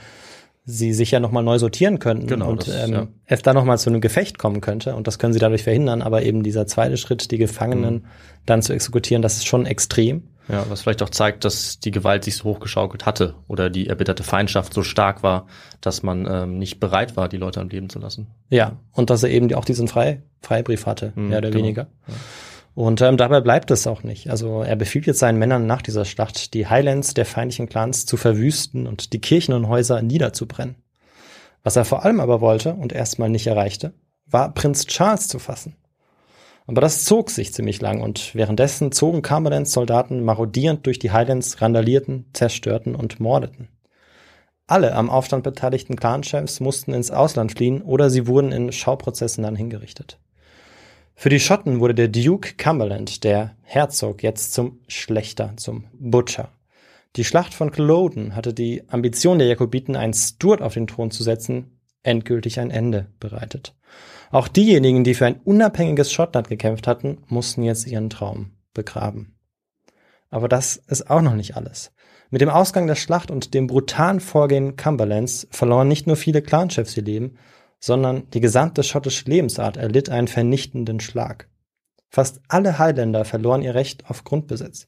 Speaker 5: sie sich ja nochmal neu sortieren könnten
Speaker 4: Genau,
Speaker 5: und
Speaker 4: das,
Speaker 5: ähm,
Speaker 4: ja.
Speaker 5: es da nochmal zu einem Gefecht kommen könnte und das können sie dadurch verhindern, aber eben dieser zweite Schritt, die Gefangenen
Speaker 4: Mhm.
Speaker 5: dann zu exekutieren, das ist schon extrem.
Speaker 4: Ja, was vielleicht auch zeigt, dass die Gewalt sich so hochgeschaukelt hatte oder die erbitterte Feindschaft so stark war, dass man ähm, nicht bereit war, die Leute am Leben zu lassen.
Speaker 5: Ja, und dass er eben auch diesen Frei, Freibrief hatte,
Speaker 4: Mhm,
Speaker 5: mehr oder
Speaker 4: genau.
Speaker 5: weniger. Und ähm, dabei bleibt es auch nicht. Also er befiehlt jetzt seinen Männern nach dieser Schlacht, die Highlands der feindlichen Clans zu verwüsten und die Kirchen und Häuser niederzubrennen. Was er vor allem aber wollte und erstmal nicht erreichte, war Prinz Charles zu fassen. Aber das zog sich ziemlich lang und währenddessen zogen Cumberlands Soldaten marodierend durch die Highlands, randalierten, zerstörten und mordeten. Alle am Aufstand beteiligten Clanchefs mussten ins Ausland fliehen oder sie wurden in Schauprozessen dann hingerichtet. Für die Schotten wurde der Duke Cumberland, der Herzog, jetzt zum Schlechter, zum Butcher. Die Schlacht von Culloden hatte die Ambition der Jakobiten, einen Stuart auf den Thron zu setzen, endgültig ein Ende bereitet. Auch diejenigen, die für ein unabhängiges Schottland gekämpft hatten, mussten jetzt ihren Traum begraben. Aber das ist auch noch nicht alles. Mit dem Ausgang der Schlacht und dem brutalen Vorgehen Cumberlands verloren nicht nur viele Clanchefs ihr Leben, sondern die gesamte schottische Lebensart erlitt einen vernichtenden Schlag. Fast alle Highlander verloren ihr Recht auf Grundbesitz.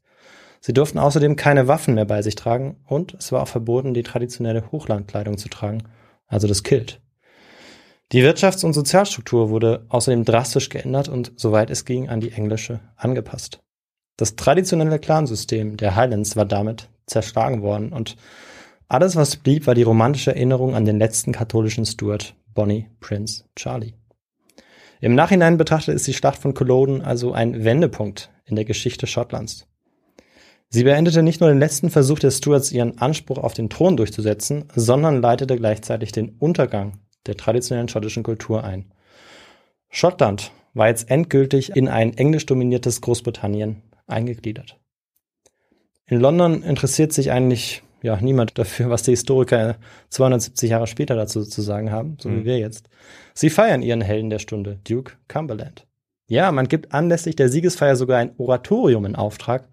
Speaker 5: Sie durften außerdem keine Waffen mehr bei sich tragen und es war auch verboten, die traditionelle Hochlandkleidung zu tragen, also das Kilt. Die Wirtschafts- und Sozialstruktur wurde außerdem drastisch geändert und, soweit es ging, an die englische angepasst. Das traditionelle Clansystem der Highlands war damit zerschlagen worden und alles, was blieb, war die romantische Erinnerung an den letzten katholischen Stuart, Bonnie Prince Charlie. Im Nachhinein betrachtet ist die Schlacht von Culloden also ein Wendepunkt in der Geschichte Schottlands. Sie beendete nicht nur den letzten Versuch der Stuarts, ihren Anspruch auf den Thron durchzusetzen, sondern leitete gleichzeitig den Untergang der traditionellen schottischen Kultur ein. Schottland war jetzt endgültig in ein englisch dominiertes Großbritannien eingegliedert. In London interessiert sich eigentlich ja niemand dafür, was die Historiker 270 Jahre später dazu zu sagen haben, so mhm. wie wir jetzt. Sie feiern ihren Helden der Stunde, Duke Cumberland. Ja, man gibt anlässlich der Siegesfeier sogar ein Oratorium in Auftrag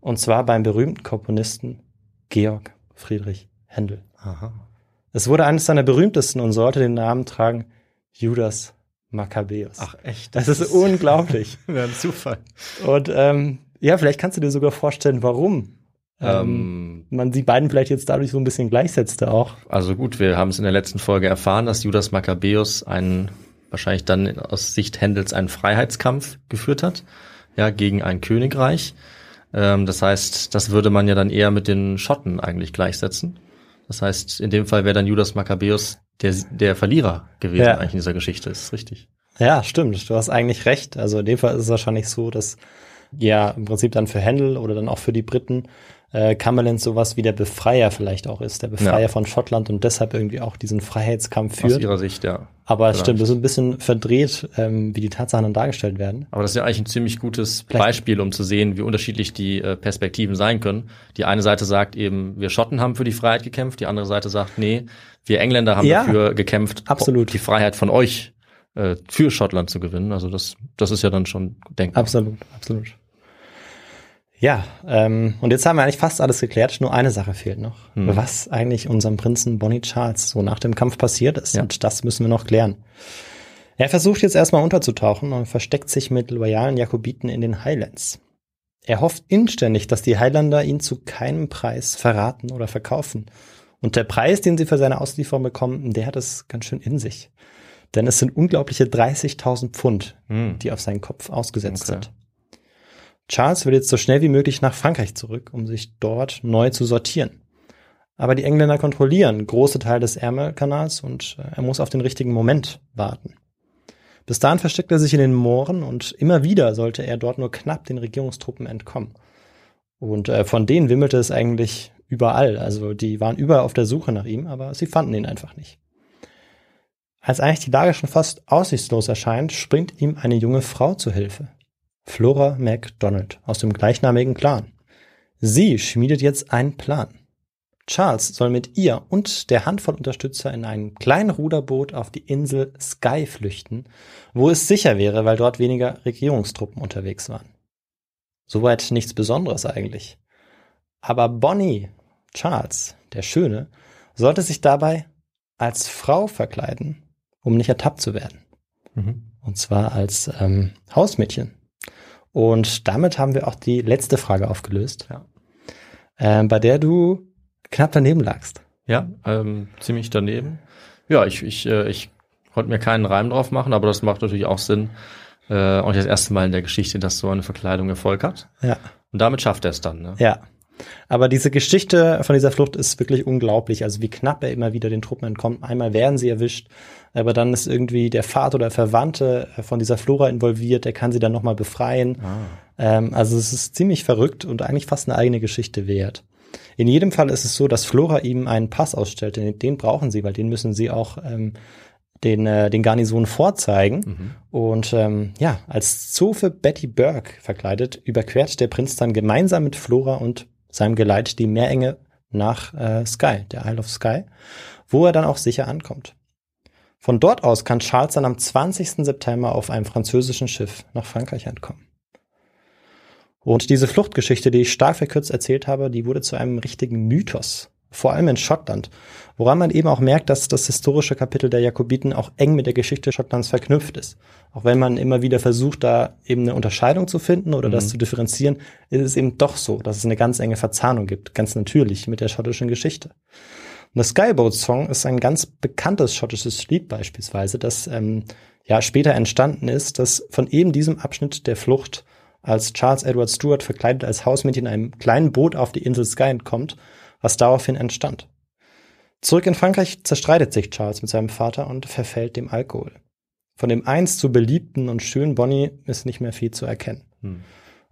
Speaker 5: und zwar beim berühmten Komponisten Georg Friedrich Händel. Aha. Es wurde eines seiner berühmtesten und sollte den Namen tragen Judas Maccabäus.
Speaker 4: Ach echt?
Speaker 5: Das, das ist, ist [LAUGHS] unglaublich.
Speaker 4: ja, ein Zufall.
Speaker 5: Und ähm, ja, vielleicht kannst du dir sogar vorstellen, warum ähm, ähm, man die beiden vielleicht jetzt dadurch so ein bisschen gleichsetzte auch.
Speaker 4: Also gut, wir haben es in der letzten Folge erfahren, dass Judas Maccabäus einen wahrscheinlich dann aus Sicht Händels einen Freiheitskampf geführt hat, ja, gegen ein Königreich. Ähm, das heißt, das würde man ja dann eher mit den Schotten eigentlich gleichsetzen. Das heißt, in dem Fall wäre dann Judas Maccabäus der, der Verlierer gewesen ja. eigentlich in dieser Geschichte. ist richtig.
Speaker 5: Ja, stimmt. Du hast eigentlich recht. Also in dem Fall ist es wahrscheinlich so, dass ja im Prinzip dann für Händel oder dann auch für die Briten äh, Cumberland sowas wie der Befreier vielleicht auch ist, der Befreier ja. von Schottland und deshalb irgendwie auch diesen Freiheitskampf führt.
Speaker 4: Aus ihrer Sicht, ja.
Speaker 5: Aber es stimmt, das ist ein bisschen verdreht, ähm, wie die Tatsachen dann dargestellt werden.
Speaker 4: Aber das ist ja eigentlich ein ziemlich gutes vielleicht. Beispiel, um zu sehen, wie unterschiedlich die äh, Perspektiven sein können. Die eine Seite sagt eben, wir Schotten haben für die Freiheit gekämpft, die andere Seite sagt, nee, wir Engländer haben ja, dafür gekämpft,
Speaker 5: absolut.
Speaker 4: die Freiheit von euch äh, für Schottland zu gewinnen. Also das, das ist ja dann schon denkbar.
Speaker 5: Absolut, absolut. Ja, ähm, und jetzt haben wir eigentlich fast alles geklärt, nur eine Sache fehlt noch. Hm. Was eigentlich unserem Prinzen Bonnie Charles so nach dem Kampf passiert ist. Ja. Und das müssen wir noch klären. Er versucht jetzt erstmal unterzutauchen und versteckt sich mit loyalen Jakobiten in den Highlands. Er hofft inständig, dass die Highlander ihn zu keinem Preis verraten oder verkaufen. Und der Preis, den sie für seine Auslieferung bekommen, der hat es ganz schön in sich. Denn es sind unglaubliche 30.000 Pfund, hm. die auf seinen Kopf ausgesetzt okay. sind. Charles will jetzt so schnell wie möglich nach Frankreich zurück, um sich dort neu zu sortieren. Aber die Engländer kontrollieren große Teile des Ärmelkanals und äh, er muss auf den richtigen Moment warten. Bis dahin versteckt er sich in den Mooren und immer wieder sollte er dort nur knapp den Regierungstruppen entkommen. Und äh, von denen wimmelte es eigentlich überall. Also die waren überall auf der Suche nach ihm, aber sie fanden ihn einfach nicht. Als eigentlich die Lage schon fast aussichtslos erscheint, springt ihm eine junge Frau zu Hilfe. Flora MacDonald aus dem gleichnamigen Clan. Sie schmiedet jetzt einen Plan. Charles soll mit ihr und der Handvoll Unterstützer in einem kleinen Ruderboot auf die Insel Skye flüchten, wo es sicher wäre, weil dort weniger Regierungstruppen unterwegs waren. Soweit nichts Besonderes eigentlich. Aber Bonnie, Charles, der Schöne, sollte sich dabei als Frau verkleiden, um nicht ertappt zu werden. Mhm. Und zwar als ähm, Hausmädchen. Und damit haben wir auch die letzte Frage aufgelöst, ja. ähm, bei der du knapp daneben lagst.
Speaker 4: Ja, ähm, ziemlich daneben. Ja, ich, ich, äh, ich konnte mir keinen Reim drauf machen, aber das macht natürlich auch Sinn. Äh, und das erste Mal in der Geschichte, dass so eine Verkleidung Erfolg hat.
Speaker 5: Ja.
Speaker 4: Und damit schafft er es dann. Ne?
Speaker 5: Ja. Aber diese Geschichte von dieser Flucht ist wirklich unglaublich. Also wie knapp er immer wieder den Truppen entkommt. Einmal werden sie erwischt, aber dann ist irgendwie der Vater oder Verwandte von dieser Flora involviert, der kann sie dann nochmal befreien. Ah. Ähm, also es ist ziemlich verrückt und eigentlich fast eine eigene Geschichte wert. In jedem Fall ist es so, dass Flora ihm einen Pass ausstellt. Den, den brauchen sie, weil den müssen sie auch ähm, den, äh, den Garnison vorzeigen. Mhm. Und ähm, ja, als Zofe Betty Burke verkleidet, überquert der Prinz dann gemeinsam mit Flora und seinem Geleit die Meerenge nach äh, Skye, der Isle of Skye, wo er dann auch sicher ankommt. Von dort aus kann Charles dann am 20. September auf einem französischen Schiff nach Frankreich entkommen. Und diese Fluchtgeschichte, die ich stark verkürzt erzählt habe, die wurde zu einem richtigen Mythos, vor allem in Schottland, woran man eben auch merkt, dass das historische Kapitel der Jakobiten auch eng mit der Geschichte Schottlands verknüpft ist. Auch wenn man immer wieder versucht, da eben eine Unterscheidung zu finden oder mhm. das zu differenzieren, ist es eben doch so, dass es eine ganz enge Verzahnung gibt, ganz natürlich mit der schottischen Geschichte. Und der Skyboat Song ist ein ganz bekanntes schottisches Lied beispielsweise, das ähm, ja später entstanden ist, das von eben diesem Abschnitt der Flucht als Charles Edward Stewart verkleidet als Hausmädchen in einem kleinen Boot auf die Insel Skye entkommt, was daraufhin entstand. Zurück in Frankreich zerstreitet sich Charles mit seinem Vater und verfällt dem Alkohol. Von dem einst so beliebten und schönen Bonnie ist nicht mehr viel zu erkennen.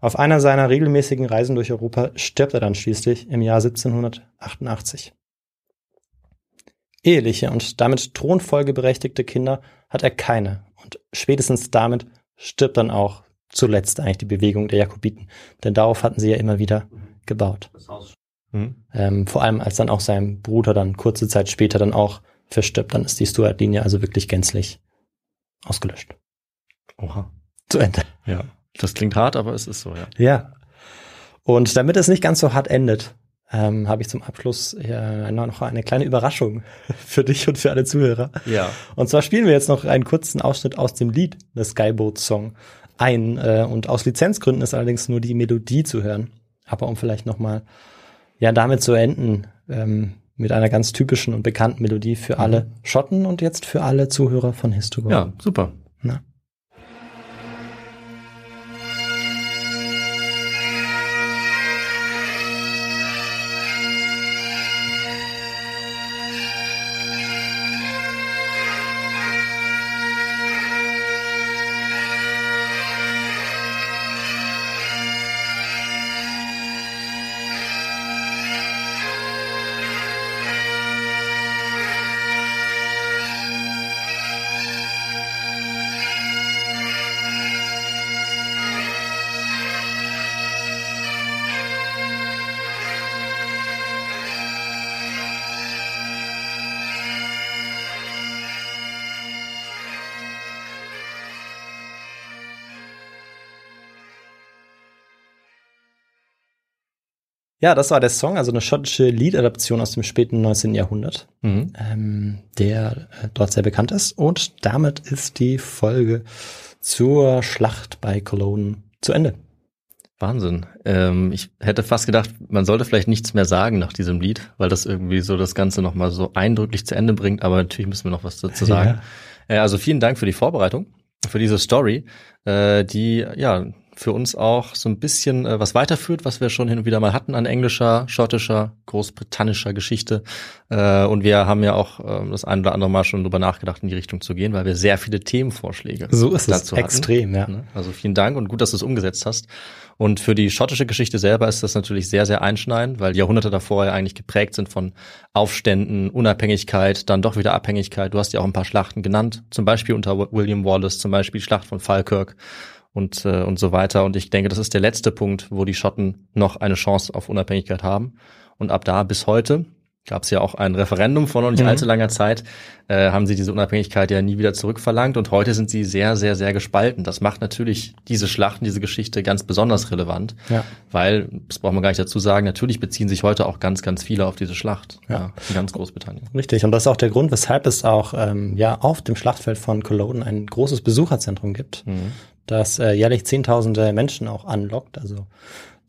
Speaker 5: Auf einer seiner regelmäßigen Reisen durch Europa stirbt er dann schließlich im Jahr 1788. Eheliche und damit thronfolgeberechtigte Kinder hat er keine. Und spätestens damit stirbt dann auch zuletzt eigentlich die Bewegung der Jakobiten. Denn darauf hatten sie ja immer wieder gebaut.
Speaker 4: Hm?
Speaker 5: Ähm, vor allem als dann auch sein Bruder dann kurze Zeit später dann auch verstirbt, dann ist die Stuart-Linie also wirklich gänzlich ausgelöscht.
Speaker 4: Oha.
Speaker 5: Zu Ende.
Speaker 4: Ja. Das klingt hart, aber es ist so, ja.
Speaker 5: Ja. Und damit es nicht ganz so hart endet, ähm, habe ich zum Abschluss äh, noch eine kleine Überraschung [LAUGHS] für dich und für alle Zuhörer.
Speaker 4: Ja.
Speaker 5: Und zwar spielen wir jetzt noch einen kurzen Ausschnitt aus dem Lied des Skyboat Song ein. Äh, und aus Lizenzgründen ist allerdings nur die Melodie zu hören. Aber um vielleicht noch mal ja damit zu enden ähm, mit einer ganz typischen und bekannten Melodie für alle Schotten und jetzt für alle Zuhörer von Histogo.
Speaker 4: Ja, super.
Speaker 5: Na? Ja, das war der Song, also eine schottische Liedadaption aus dem späten 19. Jahrhundert,
Speaker 4: Mhm.
Speaker 5: ähm, der äh, dort sehr bekannt ist. Und damit ist die Folge zur Schlacht bei Cologne zu Ende.
Speaker 4: Wahnsinn. Ähm, ich hätte fast gedacht, man sollte vielleicht nichts mehr sagen nach diesem Lied, weil das irgendwie so das Ganze nochmal so eindrücklich zu Ende bringt, aber natürlich müssen wir noch was dazu sagen. Äh, also vielen Dank für die Vorbereitung, für diese Story, äh, die ja für uns auch so ein bisschen äh, was weiterführt, was wir schon hin und wieder mal hatten an englischer, schottischer, großbritannischer Geschichte. Äh, und wir haben ja auch äh, das ein oder andere Mal schon drüber nachgedacht, in die Richtung zu gehen, weil wir sehr viele Themenvorschläge
Speaker 5: So ist es
Speaker 4: dazu hatten.
Speaker 5: extrem, ja.
Speaker 4: Ne? Also vielen Dank und gut, dass du es umgesetzt hast. Und für die schottische Geschichte selber ist das natürlich sehr, sehr einschneidend, weil die Jahrhunderte davor ja eigentlich geprägt sind von Aufständen, Unabhängigkeit, dann doch wieder Abhängigkeit. Du hast ja auch ein paar Schlachten genannt, zum Beispiel unter William Wallace, zum Beispiel die Schlacht von Falkirk und, äh, und so weiter. Und ich denke, das ist der letzte Punkt, wo die Schotten noch eine Chance auf Unabhängigkeit haben. Und ab da bis heute gab es ja auch ein Referendum vor noch nicht
Speaker 5: Mhm.
Speaker 4: allzu langer Zeit, äh, haben sie diese Unabhängigkeit ja nie wieder zurückverlangt und heute sind sie sehr, sehr, sehr gespalten. Das macht natürlich diese Schlachten, diese Geschichte ganz besonders relevant,
Speaker 5: Ja.
Speaker 4: weil, das braucht man gar nicht dazu sagen, natürlich beziehen sich heute auch ganz, ganz viele auf diese Schlacht
Speaker 5: Ja.
Speaker 4: in ganz Großbritannien.
Speaker 5: Richtig, und das ist auch der Grund, weshalb es auch ähm, ja auf dem Schlachtfeld von Cologne ein großes Besucherzentrum gibt, das äh, jährlich Zehntausende Menschen auch anlockt. Also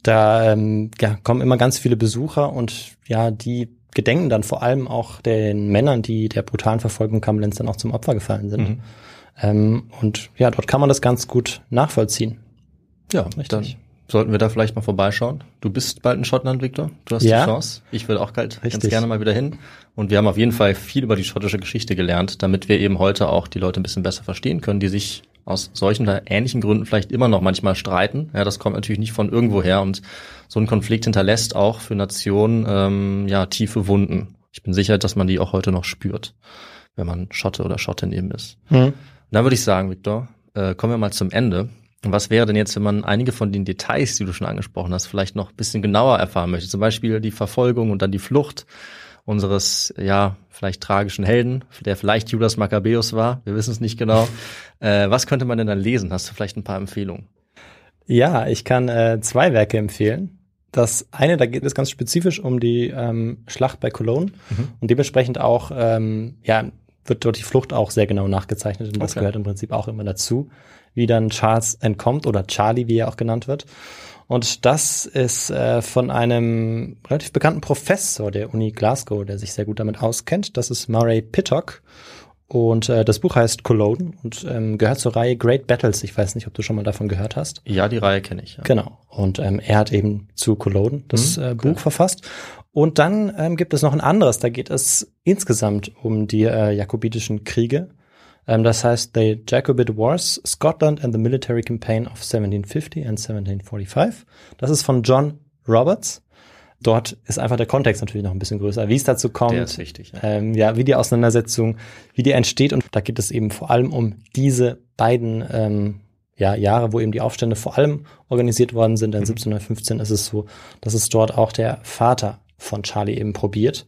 Speaker 5: da ähm, ja, kommen immer ganz viele Besucher und ja, die gedenken dann vor allem auch den Männern, die der brutalen Verfolgung Cumberlands dann auch zum Opfer gefallen sind.
Speaker 4: Mhm.
Speaker 5: Ähm, und ja, dort kann man das ganz gut nachvollziehen.
Speaker 4: Ja,
Speaker 5: Richtig.
Speaker 4: dann sollten wir da vielleicht mal vorbeischauen. Du bist bald in Schottland, Victor. Du hast
Speaker 5: Ja.
Speaker 4: die Chance. Ich will auch ganz, ganz gerne mal wieder hin. Und wir haben auf jeden Fall viel über die schottische Geschichte gelernt, damit wir eben heute auch die Leute ein bisschen besser verstehen können, die sich aus solchen oder ähnlichen Gründen vielleicht immer noch manchmal streiten. Ja, das kommt natürlich nicht von irgendwoher und so ein Konflikt hinterlässt auch für Nationen ähm, ja tiefe Wunden. Ich bin sicher, dass man die auch heute noch spürt, wenn man Schotte oder Schottin eben ist. Und dann würde ich sagen, Victor, äh, kommen wir mal zum Ende. Was wäre denn jetzt, wenn man einige von den Details, die du schon angesprochen hast, vielleicht noch ein bisschen genauer erfahren möchte? Zum Beispiel die Verfolgung und dann die Flucht unseres, ja, vielleicht tragischen Helden, der vielleicht Judas Maccabäus war. Wir wissen es nicht genau. [LAUGHS] Äh, was könnte man denn dann lesen? Hast du vielleicht ein paar Empfehlungen?
Speaker 5: Ja, ich kann äh, zwei Werke empfehlen. Das eine, da geht es ganz spezifisch um die ähm, Schlacht bei Cologne und dementsprechend auch, ähm, ja, wird dort die Flucht auch sehr genau nachgezeichnet und das
Speaker 4: Okay.
Speaker 5: gehört im Prinzip auch immer dazu, wie dann Charles entkommt oder Charlie, wie er auch genannt wird. Und das ist äh, von einem relativ bekannten Professor der Uni Glasgow, der sich sehr gut damit auskennt. Das ist Murray Pittock. Und äh, das Buch heißt Cologne und ähm, gehört zur Reihe Great Battles. Ich weiß nicht, ob du schon mal davon gehört hast.
Speaker 4: Ja, die Reihe kenne ich. Ja.
Speaker 5: Genau. Und ähm, er hat eben zu Cologne das
Speaker 4: Mhm,
Speaker 5: äh, Buch verfasst. Und dann ähm, gibt es noch ein anderes, da geht es insgesamt um die äh, jakobitischen Kriege. Ähm, das heißt The Jacobite Wars, Scotland and the Military Campaign of 1750 and 1745. Das ist von John Roberts. Dort ist einfach der Kontext natürlich noch ein bisschen größer, wie es dazu kommt.
Speaker 4: Der ist wichtig, ja.
Speaker 5: Ähm, ja, wie die Auseinandersetzung, wie die entsteht. Und da geht es eben vor allem um diese beiden ähm, ja, Jahre, wo eben die Aufstände vor allem organisiert worden sind. Denn 1715 ist es so, dass es dort auch der Vater von Charlie eben probiert,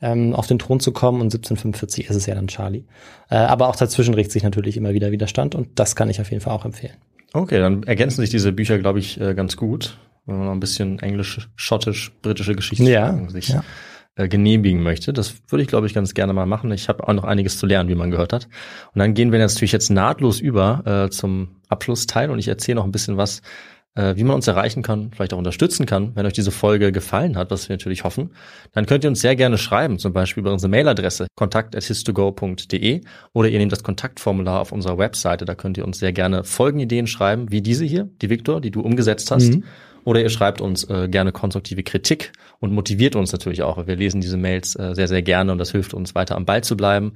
Speaker 5: ähm, auf den Thron zu kommen. Und 1745 ist es ja dann Charlie. Äh, aber auch dazwischen regt sich natürlich immer wieder Widerstand. Und das kann ich auf jeden Fall auch empfehlen.
Speaker 4: Okay, dann ergänzen sich diese Bücher, glaube ich, äh, ganz gut, wenn man noch ein bisschen englisch, schottisch, britische Geschichte
Speaker 5: Ja,
Speaker 4: sich
Speaker 5: ja.
Speaker 4: äh, genehmigen möchte. Das würde ich, glaube ich, ganz gerne mal machen. Ich habe auch noch einiges zu lernen, wie man gehört hat. Und dann gehen wir natürlich jetzt nahtlos über äh, zum Abschlussteil und ich erzähle noch ein bisschen was, wie man uns erreichen kann, vielleicht auch unterstützen kann. Wenn euch diese Folge gefallen hat, was wir natürlich hoffen, dann könnt ihr uns sehr gerne schreiben, zum Beispiel über unsere Mailadresse kontakt.histogo.de oder ihr nehmt das Kontaktformular auf unserer Webseite, da könnt ihr uns sehr gerne Folgenideen schreiben, wie diese hier, die Victor, die du umgesetzt hast.
Speaker 5: Mhm.
Speaker 4: Oder ihr schreibt uns äh, gerne konstruktive Kritik und motiviert uns natürlich auch. Wir lesen diese Mails äh, sehr, sehr gerne und das hilft uns weiter am Ball zu bleiben.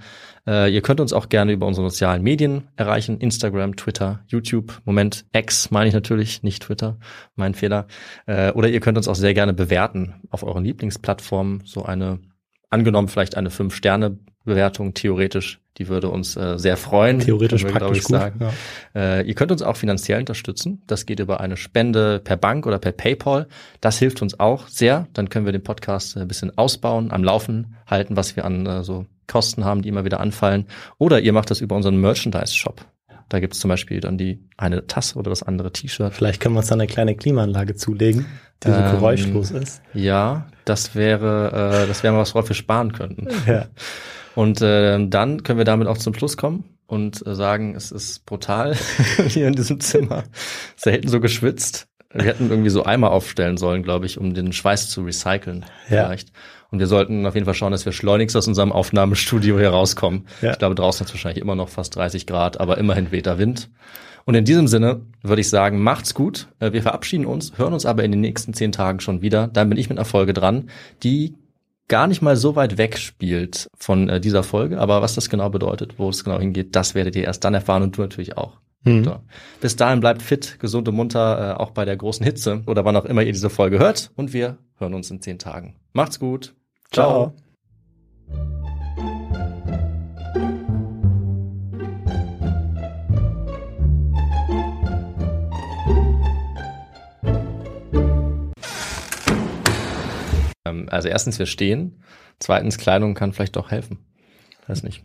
Speaker 4: Äh, ihr könnt uns auch gerne über unsere sozialen Medien erreichen. Instagram, Twitter, YouTube. Moment, X meine ich natürlich, nicht Twitter. Mein Fehler. Äh, oder ihr könnt uns auch sehr gerne bewerten auf euren Lieblingsplattformen. So eine, angenommen vielleicht eine Fünf-Sterne-Bewertung theoretisch. Die würde uns äh, sehr freuen.
Speaker 5: Theoretisch
Speaker 4: wir,
Speaker 5: praktisch
Speaker 4: ich,
Speaker 5: gut.
Speaker 4: sagen.
Speaker 5: Ja.
Speaker 4: Äh, ihr könnt uns auch finanziell unterstützen. Das geht über eine Spende per Bank oder per PayPal. Das hilft uns auch sehr. Dann können wir den Podcast äh, ein bisschen ausbauen, am Laufen halten, was wir an äh, so Kosten haben, die immer wieder anfallen. Oder ihr macht das über unseren Merchandise-Shop. Da gibt's zum Beispiel dann die eine Tasse oder das andere T-Shirt.
Speaker 5: Vielleicht können wir uns dann eine kleine Klimaanlage zulegen, die so
Speaker 4: Ähm,
Speaker 5: geräuschlos ist.
Speaker 4: Ja, das wäre, äh, das wäre mal was, worauf wir sparen könnten.
Speaker 5: Ja.
Speaker 4: Und äh, dann können wir damit auch zum Schluss kommen und äh, sagen, es ist brutal [LAUGHS] hier in diesem Zimmer. Selten so geschwitzt. Wir hätten irgendwie so Eimer aufstellen sollen, glaube ich, um den Schweiß zu recyceln
Speaker 5: Ja.
Speaker 4: vielleicht. Und wir sollten auf jeden Fall schauen, dass wir schleunigst aus unserem Aufnahmestudio hier rauskommen.
Speaker 5: Ja.
Speaker 4: Ich glaube, draußen hat es wahrscheinlich immer noch fast 30 Grad, aber immerhin weht der Wind. Und in diesem Sinne würde ich sagen, macht's gut. Äh, Wir verabschieden uns, hören uns aber in den nächsten zehn Tagen schon wieder. Dann bin ich mit einer Folge dran, die gar nicht mal so weit weg spielt von äh, dieser Folge. Aber was das genau bedeutet, wo es genau hingeht, das werdet ihr erst dann erfahren und du natürlich auch.
Speaker 5: Mhm.
Speaker 4: So. Bis dahin bleibt fit, gesund und munter, äh, auch bei der großen Hitze oder wann auch immer ihr diese Folge hört. Und wir hören uns in zehn Tagen. Macht's gut.
Speaker 5: Ciao.
Speaker 4: Ähm, also erstens, wir stehen. Zweitens, Kleidung kann vielleicht doch helfen. Weiß nicht.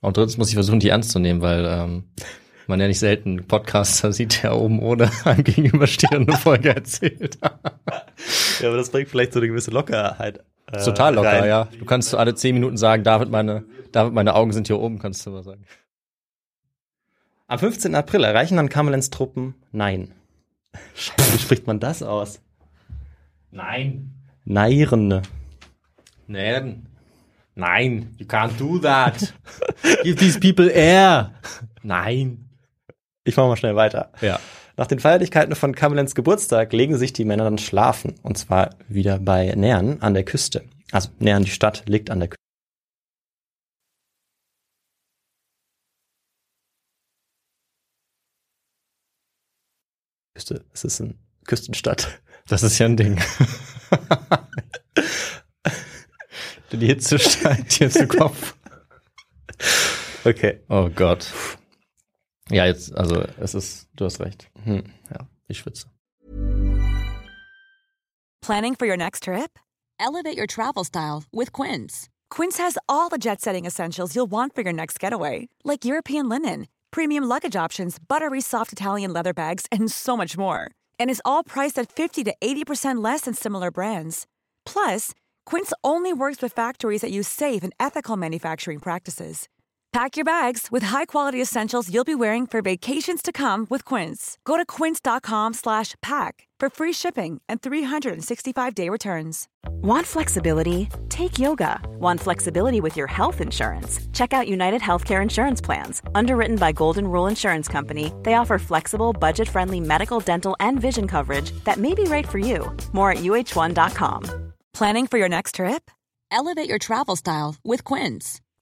Speaker 4: Und drittens muss ich versuchen, die ernst zu nehmen, weil ähm, man ja nicht selten Podcaster sieht, der oben ohne [LAUGHS] einem gegenüberstehende Folge erzählt.
Speaker 5: Ja, aber das bringt vielleicht so eine gewisse Lockerheit. Äh,
Speaker 4: Ist total locker,
Speaker 5: rein.
Speaker 4: ja. Du kannst alle zehn Minuten sagen, David, meine, David, meine Augen sind hier oben, kannst du mal sagen.
Speaker 5: Am 15. April erreichen dann Kamelens Truppen Nein. Scheiße, wie spricht man das aus?
Speaker 4: Nein.
Speaker 5: Neiren.
Speaker 4: Nein. Nein, you can't do that. [LAUGHS] Give these people air. Nein.
Speaker 5: Ich mache mal schnell weiter.
Speaker 4: Ja.
Speaker 5: Nach den Feierlichkeiten von Kamelens Geburtstag legen sich die Männer dann schlafen. Und zwar wieder bei Nern an der Küste. Also Nern, die Stadt, liegt an der Küste. Es ist eine Küstenstadt.
Speaker 4: Das ist ja ein Ding. [LAUGHS] Die Hitze steigt dir zu Kopf.
Speaker 5: Okay.
Speaker 4: Oh Gott. Ja, jetzt, also es ist, du hast recht.
Speaker 5: Hm.
Speaker 4: Ja, ich schwitze.
Speaker 6: Planning for your next trip?
Speaker 7: Elevate your travel style with Quince.
Speaker 6: Quince has all the jet setting essentials you'll want for your next getaway, like European linen, premium luggage options, buttery soft Italian leather bags, and so much more. And is all priced at 50 to 80% less than similar brands. Plus, Quince only works with factories that use safe and ethical manufacturing practices. Pack your bags with high-quality essentials you'll be wearing for vacations to come with Quince. Go to quince.com slash pack for free shipping and 365-day returns.
Speaker 8: Want flexibility? Take yoga. Want flexibility with your health insurance? Check out United Healthcare Insurance Plans. Underwritten by Golden Rule Insurance Company, they offer flexible, budget friendly medical, dental, and vision coverage that may be right for you. More at uh1.com.
Speaker 6: Planning for your next trip?
Speaker 7: Elevate your travel style with Quince.